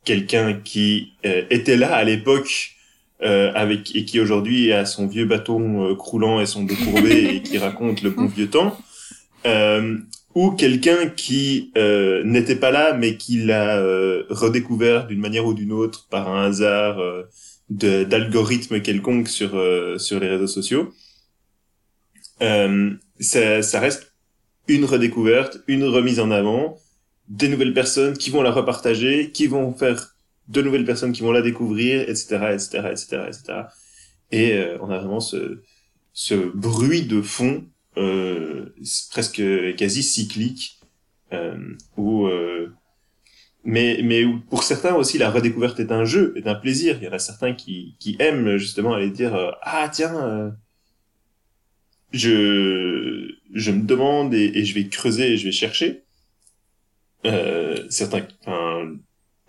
quelqu'un qui euh, était là à l'époque euh, avec et qui aujourd'hui a son vieux bâton euh, croulant et son dos courbé (laughs) et qui raconte le bon vieux temps euh, ou quelqu'un qui euh, n'était pas là mais qui l'a euh, redécouvert d'une manière ou d'une autre par un hasard euh, d'algorithme quelconque sur euh, sur les réseaux sociaux. Ça, ça reste une redécouverte une remise en avant des nouvelles personnes qui vont la repartager qui vont faire de nouvelles personnes qui vont la découvrir etc etc etc etc et on a vraiment ce ce bruit de fond euh, presque quasi cyclique euh, où euh, mais mais pour certains aussi la redécouverte est un jeu est un plaisir. Il y en a certains qui qui aiment justement aller dire euh, ah tiens euh, je je me demande et, et, je vais creuser et je vais chercher euh, certains enfin,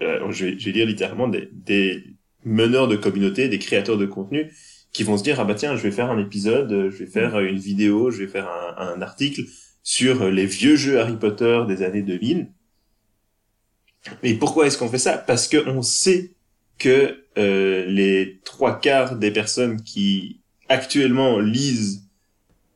je vais je vais dire littéralement des des meneurs de communauté des créateurs de contenu qui vont se dire ah bah tiens je vais faire un épisode je vais faire une vidéo je vais faire un, un article sur les vieux jeux Harry Potter des années 2000 et pourquoi est-ce qu'on fait ça? Parce que on sait que euh, les trois quarts des personnes qui actuellement lisent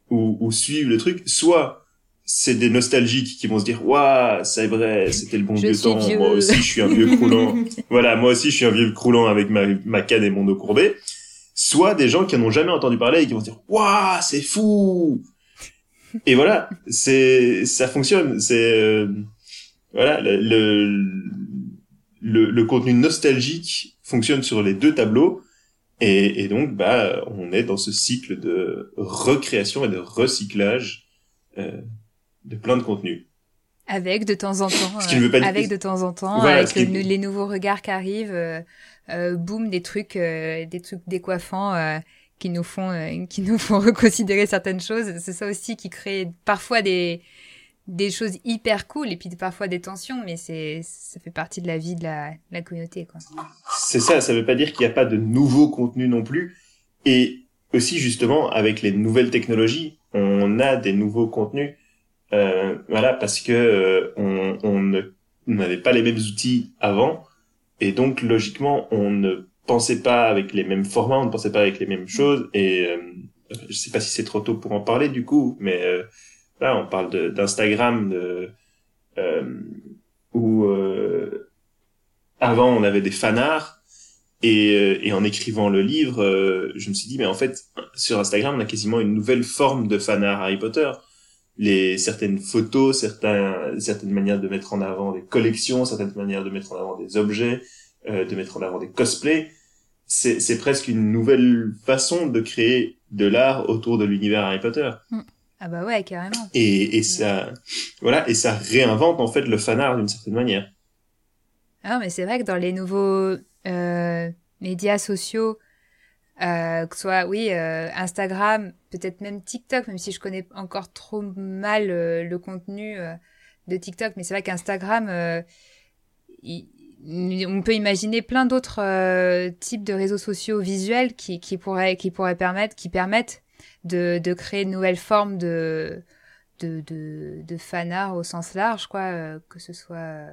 ou, ou suivent le truc soit c'est des nostalgiques qui vont se dire waouh c'est vrai c'était le bon vieux temps moi aussi je suis un vieux croulant. (laughs) Voilà moi aussi je suis un vieux croulant avec ma, ma canne et mon dos courbé soit des gens qui n'ont jamais entendu parler et qui vont se dire waouh c'est fou. Et voilà c'est ça fonctionne. C'est euh, voilà le, le, le contenu nostalgique fonctionne sur les deux tableaux. Et, et, donc bah on est dans ce cycle de recréation et de recyclage euh, de plein de contenus. Avec de temps en temps, euh, avec de temps en temps, avec les nouveaux regards qui arrivent, euh boum, des trucs, euh, des trucs décoiffants euh, qui nous font, (laughs) qui nous font reconsidérer certaines choses. C'est ça aussi qui crée parfois des des choses hyper cool et puis parfois des tensions, mais c'est ça fait partie de la vie de la, la communauté, quoi. C'est ça. Ça veut pas dire qu'il n'y a pas de nouveaux contenus non plus. Et aussi justement avec les nouvelles technologies, on a des nouveaux contenus euh, voilà, parce que euh, on, on n'avait pas les mêmes outils avant, et donc logiquement, on ne pensait pas avec les mêmes formats, on ne pensait pas avec les mêmes choses, et euh, je sais pas si c'est trop tôt pour en parler du coup, mais euh, là, on parle d'Instagram, de, euh, où avant on avait des fanarts, et, et, en écrivant le livre, je me suis dit, mais en fait, sur Instagram, on a quasiment une nouvelle forme de fanart Harry Potter les certaines photos, certains, certaines manières de mettre en avant des collections, certaines manières de mettre en avant des objets, euh, de mettre en avant des cosplays. C'est, c'est presque une nouvelle façon de créer de l'art autour de l'univers Harry Potter. Mm. Ah bah ouais, carrément. Et, et ça, voilà, et ça réinvente en fait le fan art d'une certaine manière. Ah mais c'est vrai que dans les nouveaux euh, médias sociaux, euh, que ce soit, oui, euh, Instagram, peut-être même TikTok, même si je connais encore trop mal euh, le contenu euh, de TikTok, mais c'est vrai qu'Instagram, on peut imaginer plein d'autres types de réseaux sociaux visuels qui, pourraient, permettre, qui permettent de, créer de nouvelles formes de, de fan art au sens large, quoi, que ce soit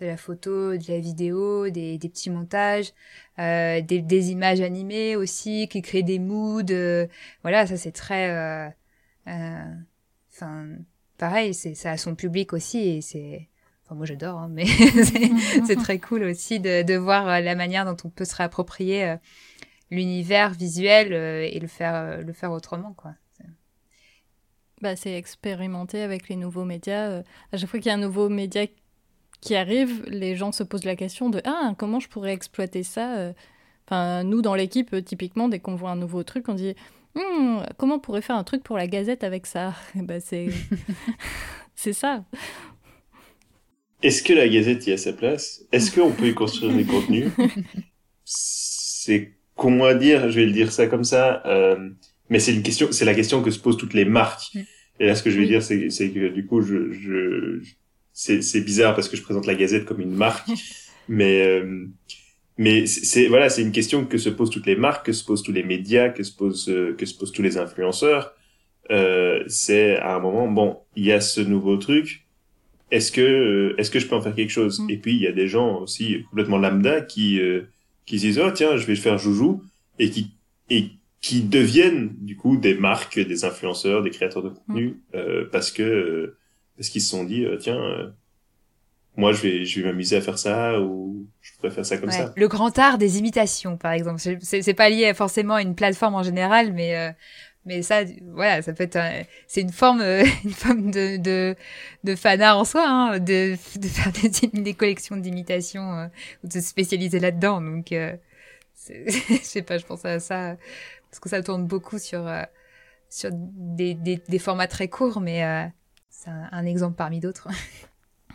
de la photo, de la vidéo, des, petits montages, euh, des, images animées aussi qui créent des moods. Euh, voilà, ça c'est très, euh, enfin, pareil, ça a son public aussi et c'est, enfin moi j'adore, hein, mais (laughs) c'est très cool aussi de, de voir la manière dont on peut se réapproprier l'univers visuel et le faire le faire autrement quoi. Bah, c'est expérimenter avec les nouveaux médias. à chaque fois qu'il y a un nouveau média qui arrive, les gens se posent la question de ah comment je pourrais exploiter ça. Euh. Enfin nous dans l'équipe euh, typiquement dès qu'on voit un nouveau truc on dit hmm, comment on pourrait faire un truc pour la Gazette avec ça. bah (laughs) c'est (laughs) c'est ça. Est-ce que la Gazette y a sa place? Est-ce qu'on peut y construire des contenus? C'est con à dire, je vais le dire ça comme ça, euh, mais c'est une question, c'est la question que se posent toutes les marques. Et là, ce que je vais dire, c'est que du coup, je, je, c'est bizarre parce que je présente la Gazette comme une marque, (laughs) mais euh, mais c'est voilà, c'est une question que se posent toutes les marques, que se posent tous les médias, que se posent euh, que se posent tous les influenceurs. Euh, c'est à un moment bon, il y a ce nouveau truc. Est-ce que euh, est-ce que je peux en faire quelque chose? Mm. Et puis il y a des gens aussi complètement lambda qui qui se disent oh tiens je vais faire joujou et qui et qui deviennent du coup des marques, des influenceurs, des créateurs de contenu mm. parce que parce qu'ils se sont dit, euh, tiens, euh, moi je vais, je vais m'amuser à faire ça ou je pourrais faire ça comme ça. Le grand art des imitations, par exemple. C'est pas lié forcément à une plateforme en général, mais euh, mais ça, voilà, ça peut être, c'est une forme, (laughs) une forme de, de, de fan art en soi, hein, de, de faire des, (laughs) des collections d'imitations ou de se spécialiser là-dedans. Donc, (laughs) je sais pas, je pense à ça parce que ça tourne beaucoup sur sur des, des, des formats très courts, mais c'est un, exemple parmi d'autres. (laughs)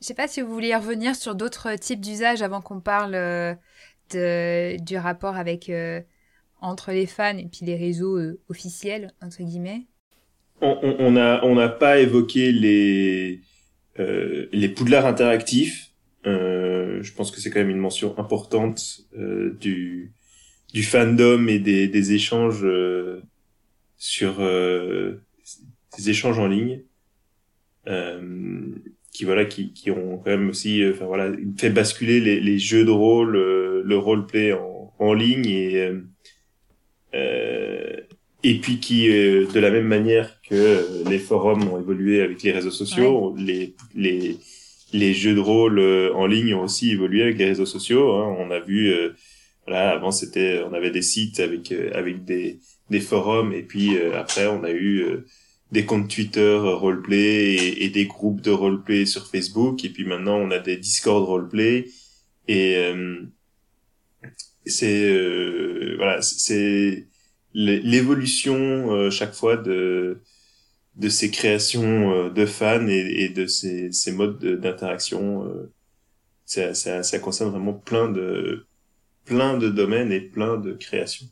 Je sais pas si vous vouliez revenir sur d'autres types d'usages avant qu'on parle euh, du rapport avec euh, entre les fans et puis les réseaux euh, officiels entre guillemets. On n'a pas évoqué les les poudlards interactifs. je pense que c'est quand même une mention importante du du fandom et des, des échanges euh, sur euh, des échanges en ligne euh, qui voilà qui, qui ont quand même aussi enfin voilà fait basculer les, les jeux de rôle le roleplay en, en ligne et et puis qui, de la même manière que les forums ont évolué avec les réseaux sociaux, les, les, les jeux de rôle en ligne ont aussi évolué avec les réseaux sociaux. Hein. On a vu, voilà, avant c'était, on avait des sites avec avec des des forums et puis après on a eu des comptes Twitter roleplay et, et, des groupes de roleplay sur Facebook et puis maintenant on a des Discord roleplay et c'est euh, voilà c'est l'évolution euh, chaque fois de de ces créations euh, de fans et, et de ces, ces modes d'interaction ça, ça, ça concerne vraiment plein de plein de domaines et plein de créations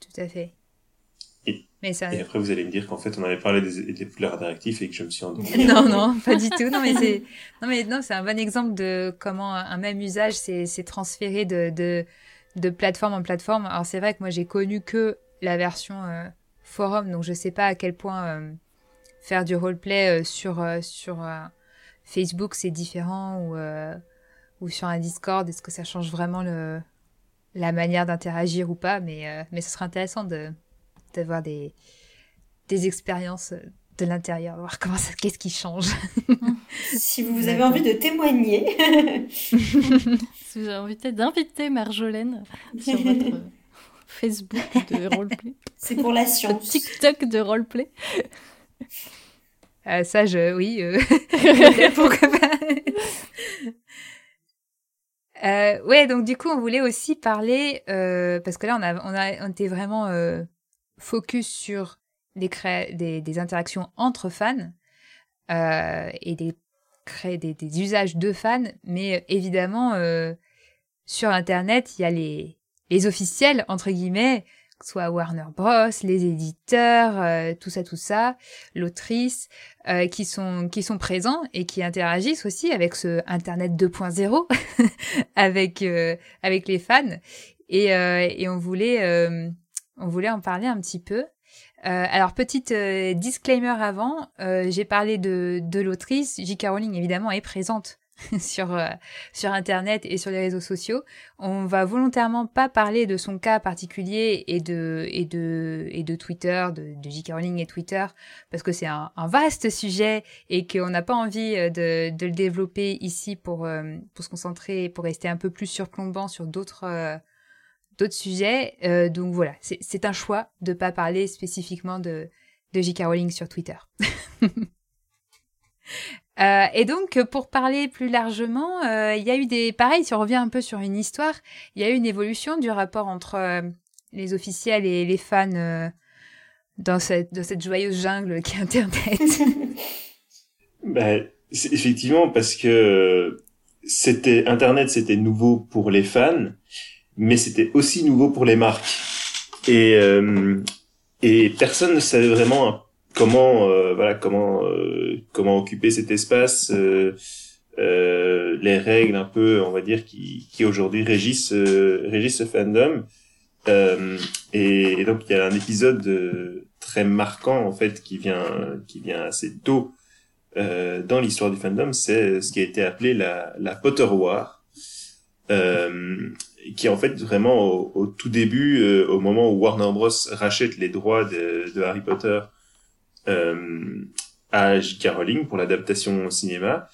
tout à fait mais ça... Et après, vous allez me dire qu'en fait, on avait parlé des, des poules interactifs et que je me suis endormi. non, non, pas du tout. Non, mais c'est, non, mais non, c'est un bon exemple de comment un même usage s'est transféré de, de, de plateforme en plateforme. Alors, c'est vrai que moi, j'ai connu que la version euh, forum, donc je sais pas à quel point euh, faire du roleplay euh, sur, sur Facebook, c'est différent ou, ou sur un Discord. Est-ce que ça change vraiment le, la manière d'interagir ou pas? Mais, mais ce serait intéressant de, d'avoir des, des expériences de l'intérieur, voir (laughs) comment ça, qu'est-ce qui change. (laughs) si vous avez envie de témoigner. (laughs) si vous avez envie d'inviter Marjolaine sur votre Facebook de roleplay. C'est pour la science. TikTok de roleplay. Euh, ça, je, oui. Euh... Pourquoi pas euh, ouais, donc du coup, on voulait aussi parler euh, parce que là, on a, on a, on était vraiment euh, focus sur des, des, des interactions entre fans euh, et des, des, des, usages de fans, mais évidemment, euh, sur Internet, il y a les, les officiels, entre guillemets, soit Warner Bros, les éditeurs, euh, tout ça, tout ça, l'autrice, euh, qui sont qui sont présents et qui interagissent aussi avec ce Internet 2.0, (laughs) avec euh, avec les fans. Et, et on voulait on voulait en parler un petit peu. Euh, alors, petite euh, disclaimer avant, euh, j'ai parlé de, de l'autrice. J.K. Rowling, évidemment, est présente (laughs) sur, euh, sur Internet et sur les réseaux sociaux. On va volontairement pas parler de son cas particulier et de, et de, et de Twitter, de, de J.K. Rowling et Twitter, parce que c'est un, vaste sujet et qu'on n'a pas envie de, de le développer ici pour, pour se concentrer, pour rester un peu plus surplombant sur d'autres d'autres sujets. Euh, donc voilà, c'est un choix de pas parler spécifiquement de, de J.K. Rowling sur Twitter. (laughs) euh, et donc, pour parler plus largement, euh, il y a eu des... Pareil, si on revient un peu sur une histoire, il y a eu une évolution du rapport entre euh, les officiels et les fans euh, dans, cette, dans cette joyeuse jungle qui est Internet. (laughs) ben, effectivement, parce que c'était Internet, c'était nouveau pour les fans mais c'était aussi nouveau pour les marques. Et, euh, et personne ne savait vraiment comment, euh, voilà, comment, euh, comment occuper cet espace, euh, euh, les règles un peu, on va dire, qui, qui aujourd'hui régissent, régissent ce fandom. Et, et, donc il y a un épisode très marquant en fait qui vient, qui vient assez tôt dans l'histoire du fandom, c'est ce qui a été appelé la, la Potter War. Euh, qui en fait vraiment au, au tout début, euh, au moment où Warner Bros rachète les droits de, de Harry Potter euh, à J.K. Rowling pour l'adaptation au cinéma,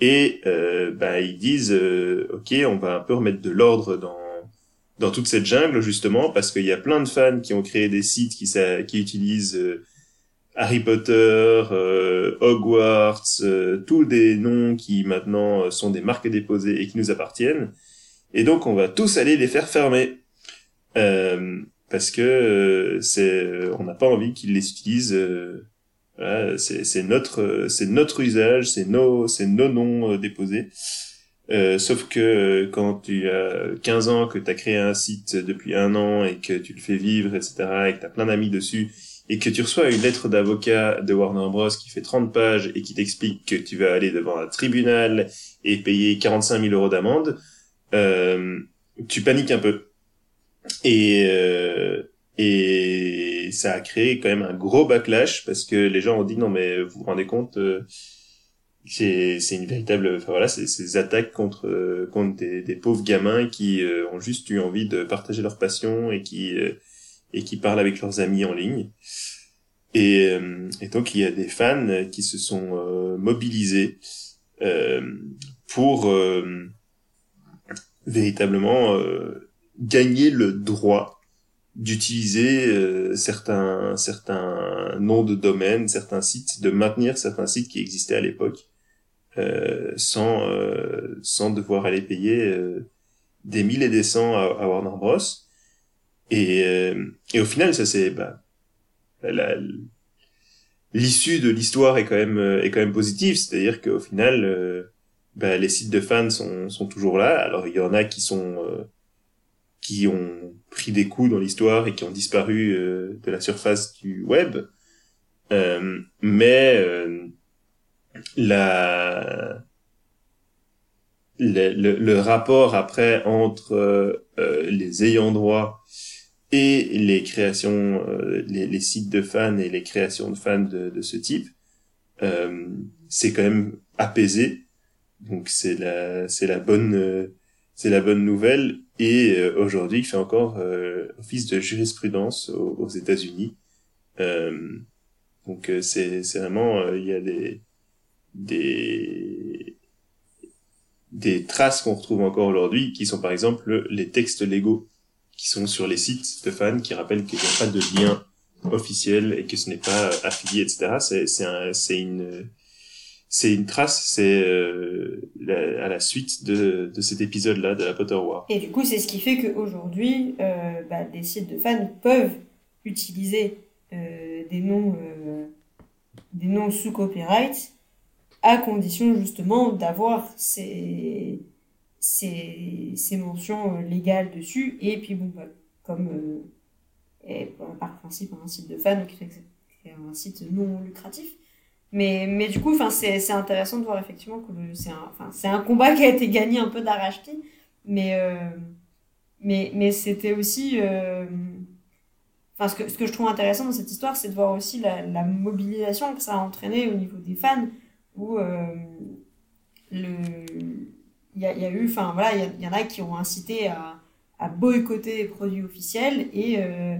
et euh, bah, ils disent euh, ok, on va un peu remettre de l'ordre dans dans toute cette jungle justement parce qu'il y a plein de fans qui ont créé des sites qui ça, qui utilisent euh, Harry Potter, Hogwarts, tous des noms qui maintenant sont des marques déposées et qui nous appartiennent. Et donc on va tous aller les faire fermer. Euh, parce que euh, c'est euh, on n'a pas envie qu'ils les utilisent euh, voilà, c'est notre usage c'est nos noms déposés sauf que quand tu as 15 ans que tu as créé un site depuis un an et que tu le fais vivre etc et que tu as plein d'amis dessus et que tu reçois une lettre d'avocat de Warner Bros qui fait 30 pages et qui t'explique que tu vas aller devant un tribunal et payer 45 000 euros d'amende tu paniques un peu. Et, euh, et ça a créé quand même un gros backlash parce que les gens ont dit non mais vous vous rendez compte euh, c'est une véritable enfin voilà c'est ces attaques contre contre des, des pauvres gamins qui ont juste eu envie de partager leur passion et qui et qui parlent avec leurs amis en ligne. Et, euh, et donc il y a des fans qui se sont euh, mobilisés euh, pour véritablement gagner le droit d'utiliser certains certains noms de domaine, certains sites, de maintenir certains sites qui existaient à l'époque sans sans devoir aller payer des mille et des cents à, Warner Bros. Et, et au final, ça c'est bah, l'issue de l'histoire est quand même est quand même positive, c'est-à-dire qu'au final, euh, bah, les sites de fans sont, sont toujours là. Alors il y en a qui sont euh, qui ont pris des coups dans l'histoire et qui ont disparu euh, de la surface du web, mais la le, le, rapport après entre les ayants droit et les créations, euh, les, sites de fans et les créations de fans de, de ce type, euh, c'est quand même apaisé. Donc c'est la, c'est la bonne, euh, c'est la bonne nouvelle. Et euh, aujourd'hui, il fait encore office de jurisprudence aux, aux États-Unis. donc c'est, c'est vraiment, il y a des, des, des traces qu'on retrouve encore aujourd'hui, qui sont par exemple les textes légaux qui sont sur les sites de fans qui rappellent qu'il n'y a pas de lien officiel et que ce n'est pas euh, affilié, etc. C'est un, une c'est une trace, c'est euh, à la suite de, cet épisode-là de la Potter War. Et du coup, c'est ce qui fait qu'aujourd'hui, euh, bah, des sites de fans peuvent utiliser euh, des noms noms sous copyright à condition justement d'avoir ces mentions légales dessus. Et puis, bon, bah, comme par principe un site de fans, c'est un site non lucratif. Mais, mais du coup, c'est intéressant de voir effectivement que c'est un, un combat qui a été gagné un peu d'arrache-pied. Mais, euh, mais, mais c'était aussi. Enfin, ce que, ce que je trouve intéressant dans cette histoire, c'est de voir aussi la, mobilisation que ça a entraîné au niveau des fans, où le, il y a, eu, enfin voilà, il y, en a qui ont incité à, boycotter les produits officiels et, euh,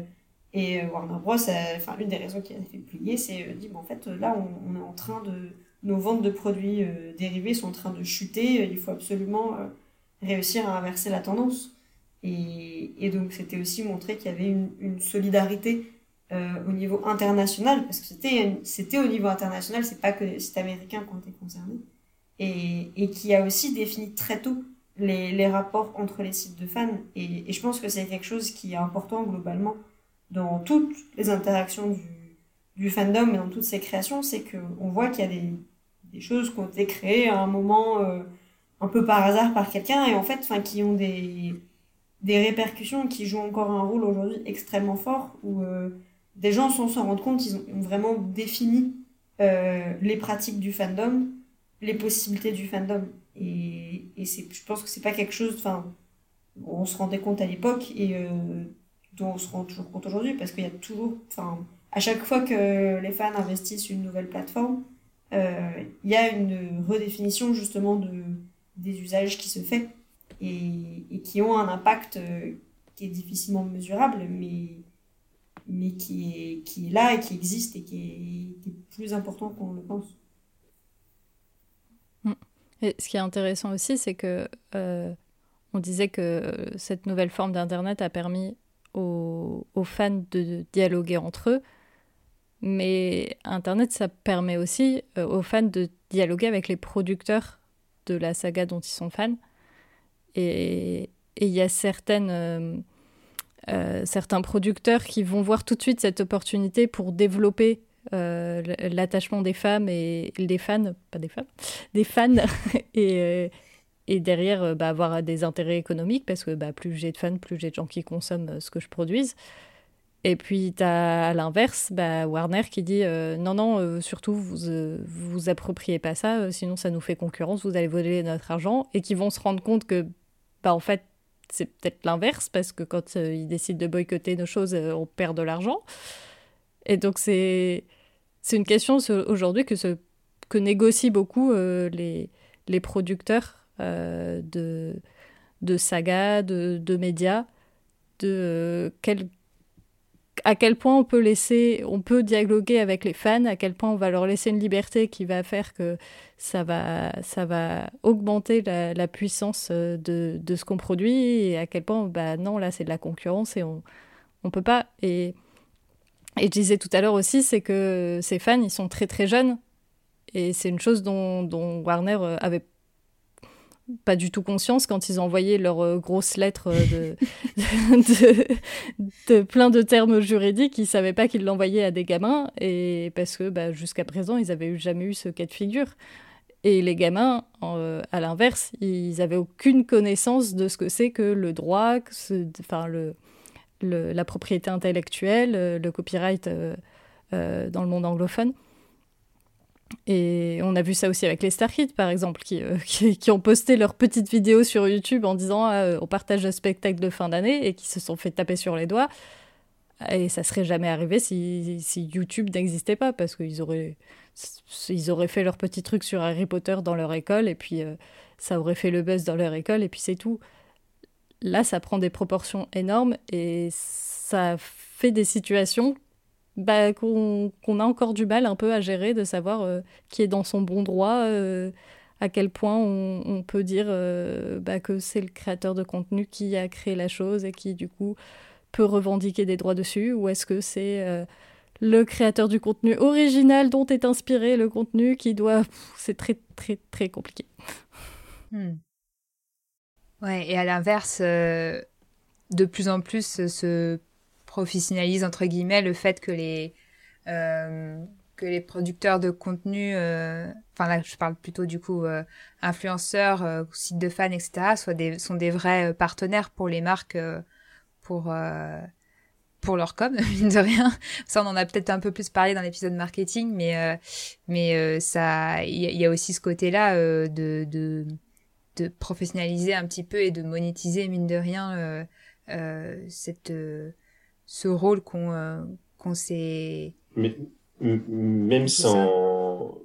et euh, Warner Bros, enfin l'une des raisons qui a fait plier, c'est euh, dit, bon, en fait là on, est en train de, nos ventes de produits euh, dérivés sont en train de chuter, il faut absolument réussir à inverser la tendance. Et, et donc c'était aussi montrer qu'il y avait une, une solidarité au niveau international, parce que c'était c'était au niveau international, c'est pas que les sites américains qui ont été concernés et, et qui a aussi défini très tôt les, les rapports entre les sites de fans. Et, et je pense que c'est quelque chose qui est important globalement dans toutes les interactions du, du fandom et dans toutes ces créations, c'est qu'on voit qu'il y a des, des, choses qui ont été créées à un moment euh, un peu par hasard par quelqu'un et en fait enfin qui ont des, des répercussions qui jouent encore un rôle aujourd'hui extrêmement fort où euh, des gens sans s'en rendre compte ils ont, ont vraiment défini euh, les pratiques du fandom les possibilités du fandom. Et, et c'est, je pense que c'est pas quelque chose, enfin, on se rendait compte à l'époque et euh, dont on se rend toujours compte aujourd'hui parce qu'il y a toujours, enfin, à chaque fois que les fans investissent une nouvelle plateforme, euh, il y a une redéfinition justement de, des usages qui se fait et, et qui ont un impact euh, qui est difficilement mesurable, mais, mais qui, est, qui est là et qui existe et qui est, plus important qu'on le pense. Ce qui est intéressant aussi, c'est que euh, on disait que cette nouvelle forme d'Internet a permis aux, fans de dialoguer entre eux, mais Internet, ça permet aussi euh, aux fans de dialoguer avec les producteurs de la saga dont ils sont fans. Et il y a certaines, euh, euh, certains producteurs qui vont voir tout de suite cette opportunité pour développer l'attachement des femmes et des fans, pas des femmes, des fans, (laughs) et, et derrière euh, bah, avoir des intérêts économiques, parce que bah, plus j'ai de fans, plus j'ai de gens qui consomment ce que je produise. Et puis, tu as à l'inverse bah, Warner qui dit non, non, surtout, vous vous appropriez pas ça, sinon ça nous fait concurrence, vous allez voler notre argent. Et qui vont se rendre compte que, bah, en fait, c'est peut-être l'inverse, parce que quand ils décident de boycotter nos choses, on perd de l'argent. Et donc, c'est une question aujourd'hui que, que négocient beaucoup euh, les, les producteurs euh, de, de sagas, de, de médias, de euh, quel, à quel point on peut laisser, on peut dialoguer avec les fans, à quel point on va leur laisser une liberté qui va faire que ça va, ça va augmenter la, puissance euh, de, de ce qu'on produit et à quel point, bah non, là c'est de la concurrence et on, on peut pas. Et, et je disais tout à l'heure aussi, c'est que ces fans, ils sont très très jeunes et c'est une chose dont, dont Warner euh, avait pas du tout conscience quand ils envoyé leurs euh, grosses lettres euh, (laughs) de, plein de termes juridiques. Ils savaient pas qu'ils l'envoyaient à des gamins et parce que bah, jusqu'à présent, ils avaient jamais eu ce cas de figure. Et les gamins, euh, à l'inverse, ils avaient aucune connaissance de ce que c'est que le droit, enfin la propriété intellectuelle, le copyright dans le monde anglophone. Et on a vu ça aussi avec les Star Kids, par exemple, qui, euh, (laughs) qui, ont posté leurs petites vidéos sur YouTube en disant ah, on partage un spectacle de fin d'année et qui se sont fait taper sur les doigts. Et ça serait jamais arrivé si, si YouTube n'existait pas, parce qu'ils auraient, ils auraient fait leur petit truc sur Harry Potter dans leur école, et puis euh, ça aurait fait le buzz dans leur école, et puis c'est tout. Là, ça prend des proportions énormes, et ça fait des situations bah, qu'on a encore du mal un peu à gérer, de savoir euh, qui est dans son bon droit, euh, à quel point on, peut dire euh, bah, que c'est le créateur de contenu qui a créé la chose et qui du coup peut revendiquer des droits dessus, ou est-ce que c'est le créateur du contenu original dont est inspiré le contenu qui doit... C'est très très très compliqué. Hmm. Ouais, et à l'inverse, de plus en plus, ce professionnalise entre guillemets le fait que les euh, que les producteurs de contenu, euh, enfin là je parle plutôt du coup euh, influenceurs, euh, sites de fans, etc. Soient des, sont des vrais partenaires pour les marques pour pour leur com, (laughs) mine de rien. Ça, on en a peut-être un peu plus parlé dans l'épisode marketing, mais mais ça, il y, a aussi ce côté-là de, de de professionnaliser un petit peu et de monétiser mine de rien cette ce rôle qu'on euh, qu'on s'est. Même sans,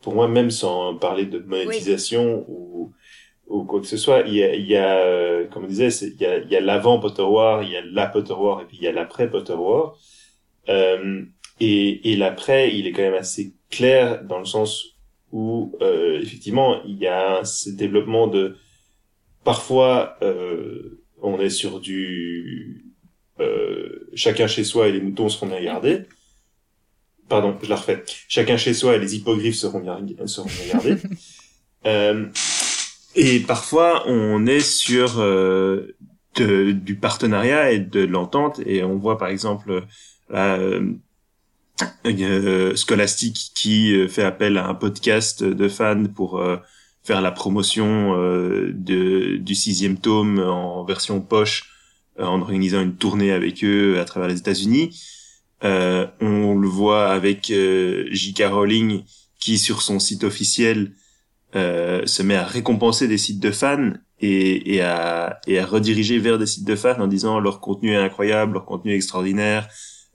pour moi, même sans parler de monétisation ou, ou quoi que ce soit, il y a, il y a euh, comme on disait, il y a, il y a l'avant Potterware, il y a la Potterware et puis il y a l'après Potterware. Euh, et, et l'après, il est quand même assez clair dans le sens où euh, effectivement, il y a ce développement de parfois euh, on est sur du euh, chacun chez soi et les moutons seront bien gardés. Pardon, je la refais. Chacun chez soi et les hippogriffes seront bien, seront bien gardés. (laughs) euh, et parfois, on est sur euh, de, du partenariat et de l'entente. Et on voit par exemple là, euh, euh Scholastic qui fait appel à un podcast de fans pour faire la promotion de, du sixième tome en version poche euh, en organisant une tournée avec eux à travers les États-Unis. Euh, on le voit avec euh, J.K. Rowling qui sur son site officiel euh, se met à récompenser des sites de fans et, et, à, et à rediriger vers des sites de fans en disant leur contenu est incroyable, leur contenu est extraordinaire,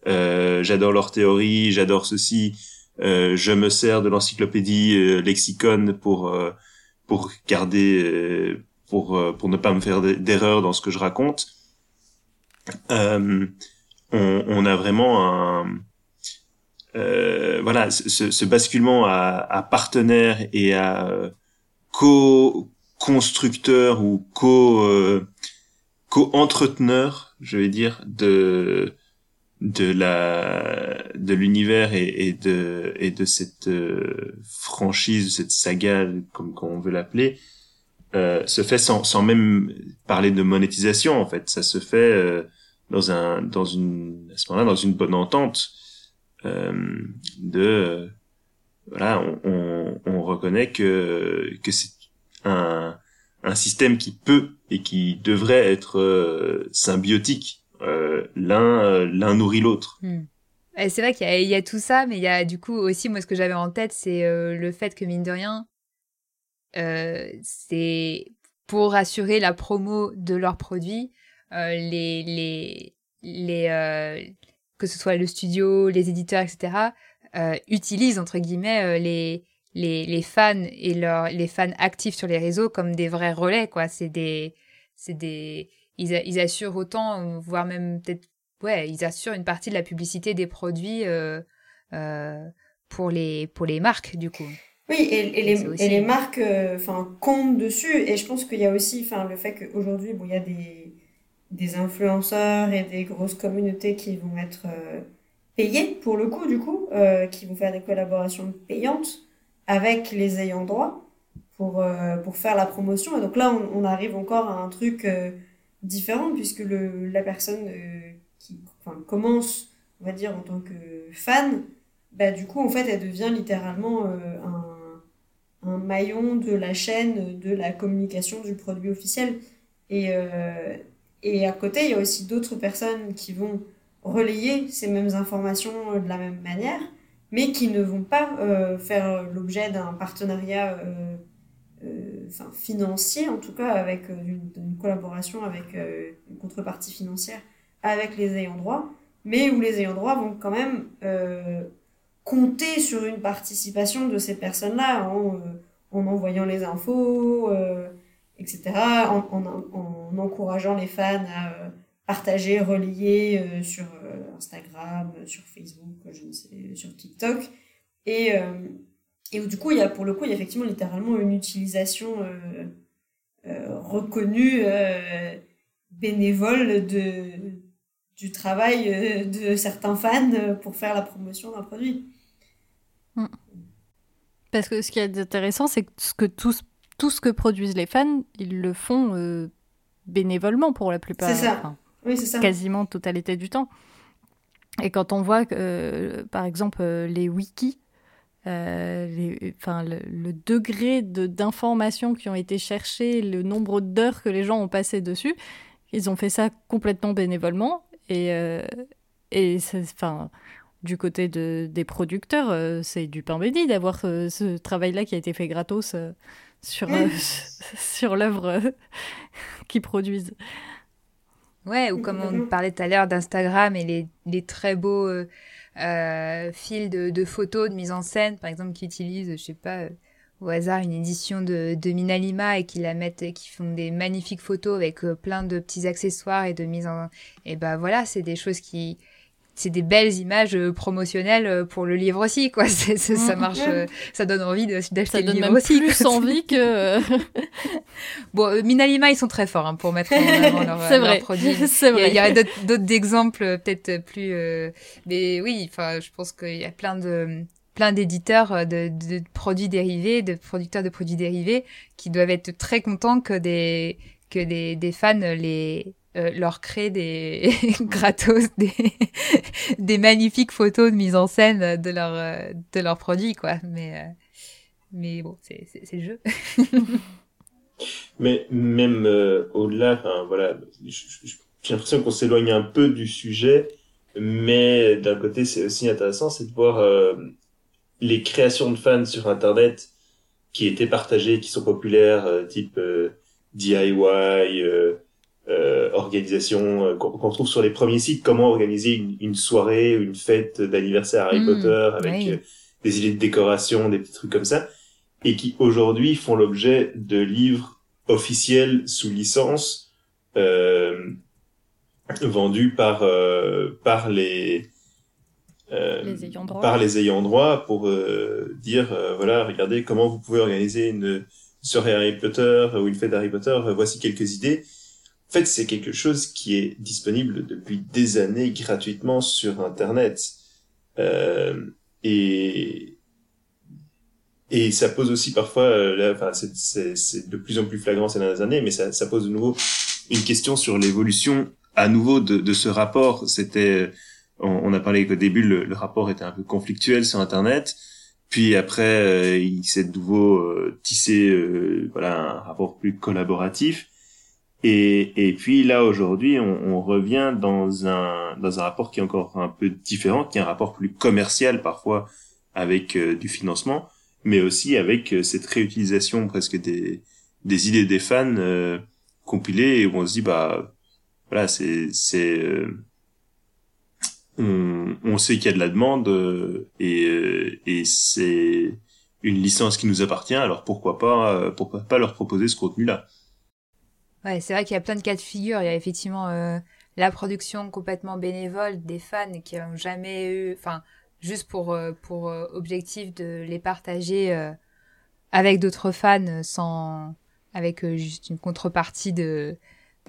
euh, j'adore leur théorie, j'adore ceci, euh, je me sers de l'encyclopédie euh, lexicon pour pour garder pour pour ne pas me faire d'erreurs dans ce que je raconte. Euh, on, a vraiment un euh, voilà ce, basculement à, à partenaire et à euh, co-constructeur ou co euh, co-entreteneur, je vais dire, de de la de l'univers et, et, de et de cette franchise, cette saga, comme, comme on veut l'appeler, euh, se fait sans sans même parler de monétisation en fait. Ça se fait dans un dans une à ce moment-là dans une bonne entente euh, de voilà on, on, on, reconnaît que que c'est un un système qui peut et qui devrait être euh, symbiotique euh, l'un euh, l'un nourrit l'autre hmm. c'est vrai qu'il y, y, a tout ça mais il y a du coup aussi moi ce que j'avais en tête c'est euh, le fait que mine de rien c'est pour assurer la promo de leurs produits euh, les, les, les, euh, que ce soit le studio, les éditeurs, etc., euh, utilisent entre guillemets les, les, les fans et leurs les fans actifs sur les réseaux comme des vrais relais quoi. C'est des c'est des ils, ils assurent autant, voire même peut-être ouais, ils assurent une partie de la publicité des produits pour les pour les marques du coup. Oui, et, et les, et les marques enfin comptent dessus. Et je pense qu'il y a aussi le fait qu'aujourd'hui, bon, il y a des, des influenceurs et des grosses communautés qui vont être payés pour le coup, du coup, euh, qui vont faire des collaborations payantes avec les ayants droit pour, euh, pour faire la promotion. Et donc là, on, arrive encore à un truc euh, différent puisque le, la personne qui commence, on va dire, en tant que fan, bah, du coup, en fait, elle devient littéralement un, un maillon de la chaîne de la communication du produit officiel. Et, et à côté, il y a aussi d'autres personnes qui vont relayer ces mêmes informations euh, de la même manière, mais qui ne vont pas euh, faire l'objet d'un partenariat euh, enfin, financier, en tout cas avec une, collaboration avec une contrepartie financière avec les ayants droit, mais où les ayants droit vont quand même compter sur une participation de ces personnes-là en, en, envoyant les infos, etc., en, en, encourageant les fans à partager, relier euh, sur euh, Instagram, sur Facebook, je ne sais, sur TikTok. Et, euh, et du coup, il y a, pour le coup, il y a effectivement littéralement une utilisation reconnue, bénévole de, du travail de certains fans pour faire la promotion d'un produit. Parce que ce qui est intéressant, c'est que, tout, tout ce que produisent les fans, ils le font bénévolement pour la plupart. C'est ça. Oui, c'est ça. Quasiment totalité du temps. Et quand on voit, euh, par exemple, euh, les wikis, euh, les, enfin, le, degré d'informations qui ont été cherchées, le nombre d'heures que les gens ont passé dessus, ils ont fait ça complètement bénévolement. Et, et enfin, du côté de, des producteurs, c'est du pain béni d'avoir ce travail-là qui a été fait gratos sur, (laughs) sur l'œuvre (laughs) qu'ils produisent. Ouais, ou comme on parlait tout à l'heure d'Instagram et les, les, très beaux euh, euh, fils de, de, photos, de mise en scène, par exemple, qui utilisent, je sais pas, euh, au hasard une édition de, de Minalima et qui la mettent, qui font des magnifiques photos avec plein de petits accessoires et de mise en, et ben voilà, c'est des choses qui c'est des belles images euh, promotionnelles euh, pour le livre aussi, quoi. (laughs) ça mm. marche, euh, ça donne envie d'acheter le livre aussi. Plus (laughs) envie que. (laughs) bon, Minalima, ils sont très forts hein, pour mettre en avant leurs leur produits. C'est vrai. Il y, a, d'autres exemples peut-être plus, mais oui, enfin, je pense qu'il y a plein de plein d'éditeurs de, de, produits dérivés, de producteurs de produits dérivés, qui doivent être très contents que des que des, des fans les euh, leur créer des (laughs) gratos des, magnifiques photos de mise en scène de leur euh, de leurs produits quoi. Mais euh, mais bon c'est le jeu. (laughs) Mais même au-delà voilà j'ai l'impression qu'on s'éloigne un peu du sujet mais d'un côté c'est aussi intéressant c'est de voir les créations de fans sur internet qui étaient partagées qui sont populaires type DIY euh, organisation euh, qu'on trouve sur les premiers sites, comment organiser une, une soirée, une fête d'anniversaire Harry mmh, Potter avec euh, des idées de décoration, des petits trucs comme ça, et qui aujourd'hui font l'objet de livres officiels sous licence euh, vendus par par les les ayants droit. par les ayants droit pour dire voilà regardez comment vous pouvez organiser une soirée Harry Potter ou une fête Harry Potter voici quelques idées en fait, c'est quelque chose qui est disponible depuis des années gratuitement sur Internet. Euh, et, et ça pose aussi parfois, euh, enfin, c'est de plus en plus flagrant ces dernières années, mais ça, ça pose de nouveau une question sur l'évolution à nouveau de, de ce rapport. C'était, on, a parlé qu'au début le, le, rapport était un peu conflictuel sur Internet, puis après euh, il s'est de nouveau euh, tissé, euh, voilà, un rapport plus collaboratif. Et, et puis là aujourd'hui, on, on, revient dans un dans un rapport qui est encore un peu différent, qui est un rapport plus commercial parfois avec euh, du financement, mais aussi avec euh, cette réutilisation presque des des idées des fans euh, compilées où on se dit bah voilà c'est c'est on, on sait qu'il y a de la demande et et c'est une licence qui nous appartient alors pourquoi pas pourquoi pas leur proposer ce contenu là Ouais, c'est vrai qu'il y a plein de cas de figure. Il y a effectivement euh, la production complètement bénévole des fans qui n'ont jamais eu, enfin, juste pour, euh, pour objectif de les partager avec d'autres fans sans, avec juste une contrepartie de,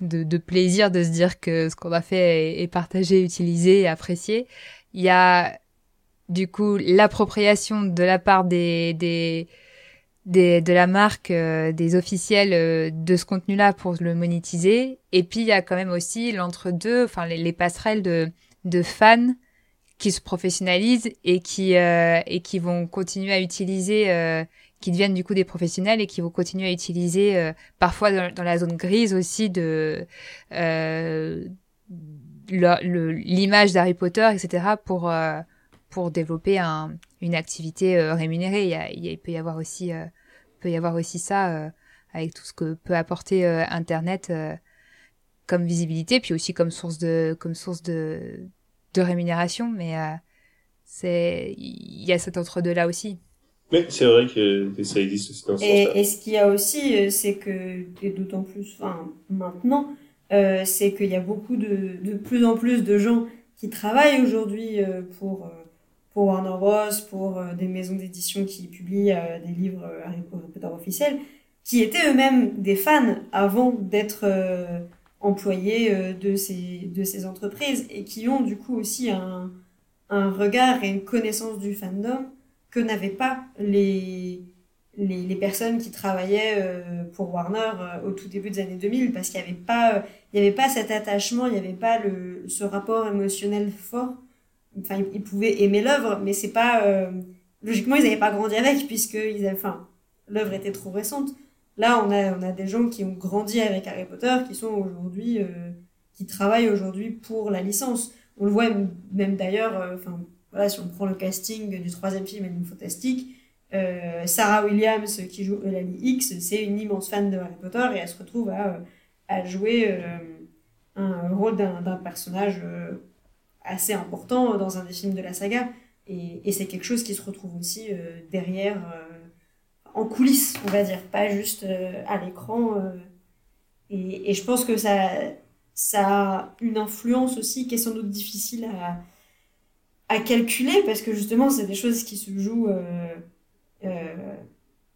de, de, plaisir de se dire que ce qu'on a fait est, partagé, utilisé et apprécié. Il y a du coup l'appropriation de la part des, des, des de la marque, euh, des officiels euh, de ce contenu-là pour le monétiser. Et puis il y a quand même aussi l'entre-deux, enfin les, les, passerelles de, de fans qui se professionnalisent et qui euh, et qui vont continuer à utiliser qui deviennent du coup des professionnels et qui vont continuer à utiliser euh, parfois dans, la zone grise aussi de euh, l'image d'Harry Potter, etc. pour euh, pour développer un, une activité euh, rémunérée. Il, y a, il, peut y avoir aussi peut y avoir aussi ça avec tout ce que peut apporter Internet comme visibilité, puis aussi comme source de comme source de de rémunération. Mais c'est il y a cet entre deux là aussi. Mais c'est vrai que, ça existe aussi dans ce et, et ce qu'il y a aussi, euh, c'est que, et d'autant plus enfin, maintenant, euh, c'est qu'il y a beaucoup de, de plus en plus de gens qui travaillent aujourd'hui euh, pour, euh, pour Warner Bros, pour des maisons d'édition qui publient des livres Harry Potter officiels, qui étaient eux-mêmes des fans avant d'être employés de, ces, de ces entreprises et qui ont du coup aussi un, un regard et une connaissance du fandom que n'avaient pas les, les, personnes qui travaillaient euh, pour Warner euh, au tout début des années 2000 parce qu'il n'y avait pas avait pas cet attachement il n'y avait pas le ce rapport émotionnel fort enfin ils, pouvaient aimer l'œuvre mais c'est pas euh, logiquement ils n'avaient pas grandi avec puisque ils avaient, enfin l'œuvre était trop récente. Là on a on a des gens qui ont grandi avec Harry Potter qui sont aujourd'hui qui travaillent aujourd'hui pour la licence. On le voit même, d'ailleurs enfin voilà, si on prend le casting du troisième film Animal Fantastique, euh, Sarah Williams qui joue Eulalie X, c'est une immense fan de Harry Potter et elle se retrouve à, à jouer euh, un rôle d'un personnage euh, assez important dans un des films de la saga. Et, c'est quelque chose qui se retrouve aussi euh, derrière, en coulisses, on va dire, pas juste à l'écran. Et, je pense que ça, ça a une influence aussi qui est sans doute difficile à, à calculer parce que justement c'est des choses qui se jouent euh, euh,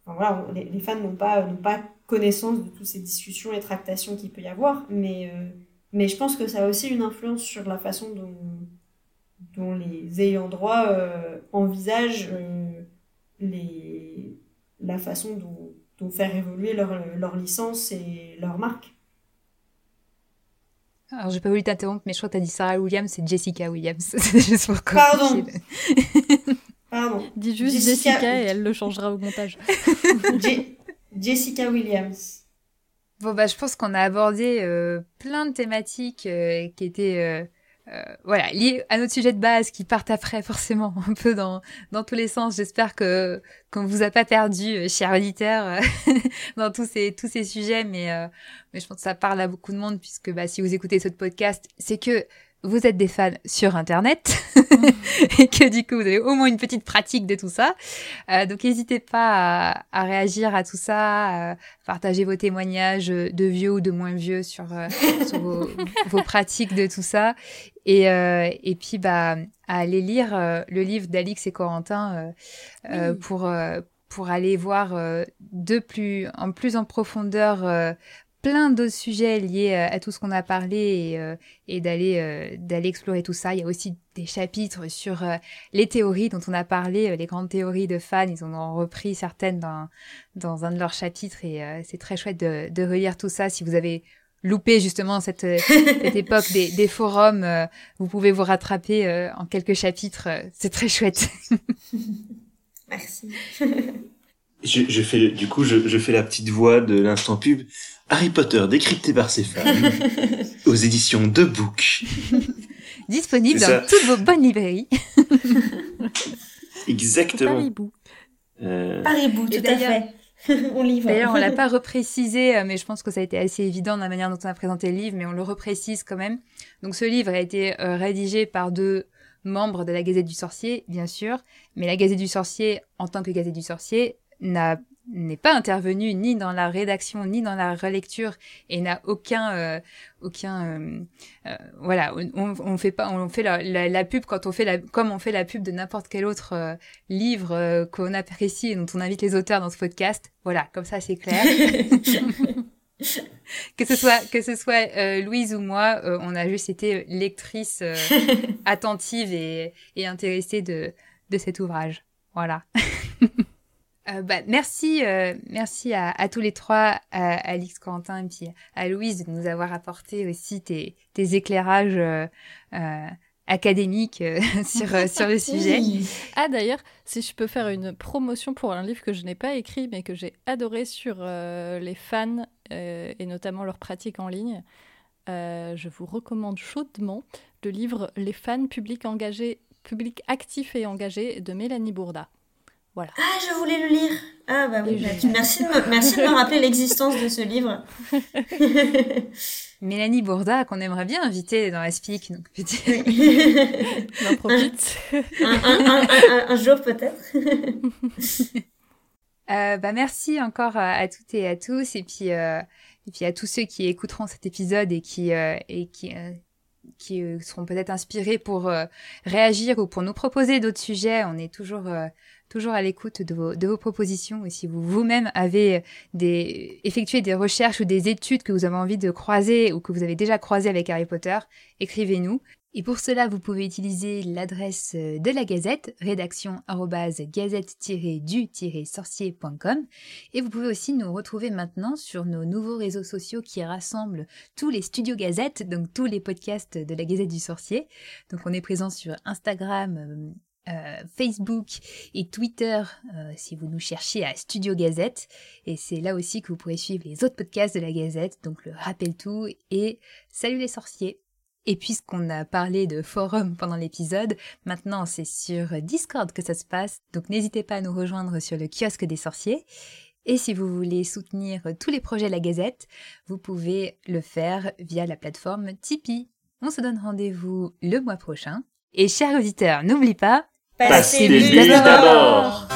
voilà les, fans n'ont pas pas connaissance de toutes ces discussions et tractations qu'il peut y avoir mais euh, mais je pense que ça a aussi une influence sur la façon dont dont les ayants droit euh, envisagent euh, les la façon dont, dont faire évoluer leur, leur licence et leur marque alors, j'ai pas voulu t'interrompre, mais je crois que t'as dit Sarah Williams, c'est Jessica Williams. (laughs) c'est juste pour Pardon. (laughs) Pardon. Dis juste Jessica, et elle le changera au montage. (laughs) Jessica Williams. Bon, bah, je pense qu'on a abordé euh, plein de thématiques euh, qui étaient euh, euh, voilà, lié à notre sujet de base qui partent après (laughs) forcément un peu dans, dans tous les sens. J'espère que qu'on vous a pas perdu, euh, cher auditeur, euh, (laughs) dans tous ces tous ces sujets, mais mais je pense que ça parle à beaucoup de monde puisque bah si vous écoutez ce podcast, c'est que vous êtes des fans sur Internet (laughs) et que du coup vous avez au moins une petite pratique de tout ça. Euh, donc n'hésitez pas à, à, réagir à tout ça, à partager vos témoignages de vieux ou de moins vieux sur, euh, (laughs) sur vos, vos, pratiques de tout ça. Et, euh, et puis bah à aller lire euh, le livre d'Alix et Corentin euh, oui. pour pour aller voir de plus en plus en profondeur plein d'autres sujets liés euh, à tout ce qu'on a parlé et, euh, et d'aller euh, d'aller explorer tout ça. Il y a aussi des chapitres sur les théories dont on a parlé, les grandes théories de fans. Ils en ont repris certaines dans dans un de leurs chapitres et c'est très chouette de, de relire tout ça. Si vous avez loupé justement cette, (laughs) cette époque des, des forums, vous pouvez vous rattraper en quelques chapitres. C'est très chouette. Merci. je, je, fais du coup je, je fais la petite voix de l'instant pub. Harry Potter décrypté par ses fans (laughs) aux éditions de Book. (laughs) Disponible dans toutes vos bonnes librairies. (laughs) Exactement. Paribou. Euh... Paribou, tout à fait. on livre. D'ailleurs, on l'a pas reprécisé, euh, mais je pense que ça a été assez évident dans la manière dont on a présenté le livre, mais on le reprécise quand même. Donc, ce livre a été euh, rédigé par deux membres de la Gazette du Sorcier, bien sûr, mais la Gazette du Sorcier, en tant que Gazette du Sorcier, n'a n'est pas intervenu ni dans la rédaction ni dans la relecture et n'a aucun euh, aucun euh, euh, voilà on, on fait pas on fait la, la, pub quand on fait la comme on fait la pub de n'importe quel autre livre qu'on apprécie et dont on invite les auteurs dans ce podcast. Voilà comme ça c'est clair. (laughs) Que ce soit que ce soit Louise ou moi on a juste été lectrice (laughs) attentive et, et intéressée de de cet ouvrage. Voilà Euh, bah, merci, euh, merci à, à, tous les trois, à, Alix, Quentin et puis à Louise de nous avoir apporté aussi tes, tes éclairages euh, académiques (laughs) sur, sur le sujet. Ah d'ailleurs, si je peux faire une promotion pour un livre que je n'ai pas écrit mais que j'ai adoré sur les fans et notamment leurs pratiques en ligne, je vous recommande chaudement le livre Les fans publics engagés, publics actifs et engagés de Mélanie Bourda. Ah, je voulais le lire. Ah bah oui, merci, de me, merci de me rappeler l'existence de ce livre. (laughs) Mélanie Bourda, qu'on aimerait bien inviter dans la Speak. Donc, (laughs) On profite. Un, jour peut-être. (laughs) Euh, bah, merci encore à, toutes et à tous. Et puis, euh, et puis à tous ceux qui écouteront cet épisode et qui, euh, et qui, qui seront peut-être inspirés pour réagir ou pour nous proposer d'autres sujets. On est toujours toujours à l'écoute de vos, propositions. Et si vous vous-même avez effectué des recherches ou des études que vous avez envie de croiser ou que vous avez déjà croisé avec Harry Potter, écrivez-nous. Et pour cela, vous pouvez utiliser l'adresse de la Gazette, rédaction gazette-du-sorcier.com. Et vous pouvez aussi nous retrouver maintenant sur nos nouveaux réseaux sociaux qui rassemblent tous les studios Gazette, donc tous les podcasts de la Gazette du Sorcier. Donc on est présent sur Instagram, euh, Facebook et Twitter euh, si vous nous cherchez à Studio Gazette. Et c'est là aussi que vous pourrez suivre les autres podcasts de la Gazette, donc le Rappel Tout et Salut les sorciers. Et puisqu'on a parlé de forum pendant l'épisode, maintenant c'est sur Discord que ça se passe, donc n'hésitez pas à nous rejoindre sur le kiosque des sorciers. Et si vous voulez soutenir tous les projets de la Gazette, vous pouvez le faire via la plateforme Tipeee. On se donne rendez-vous le mois prochain. Et chers auditeurs, n'oublie pas, Passez, Passez d'abord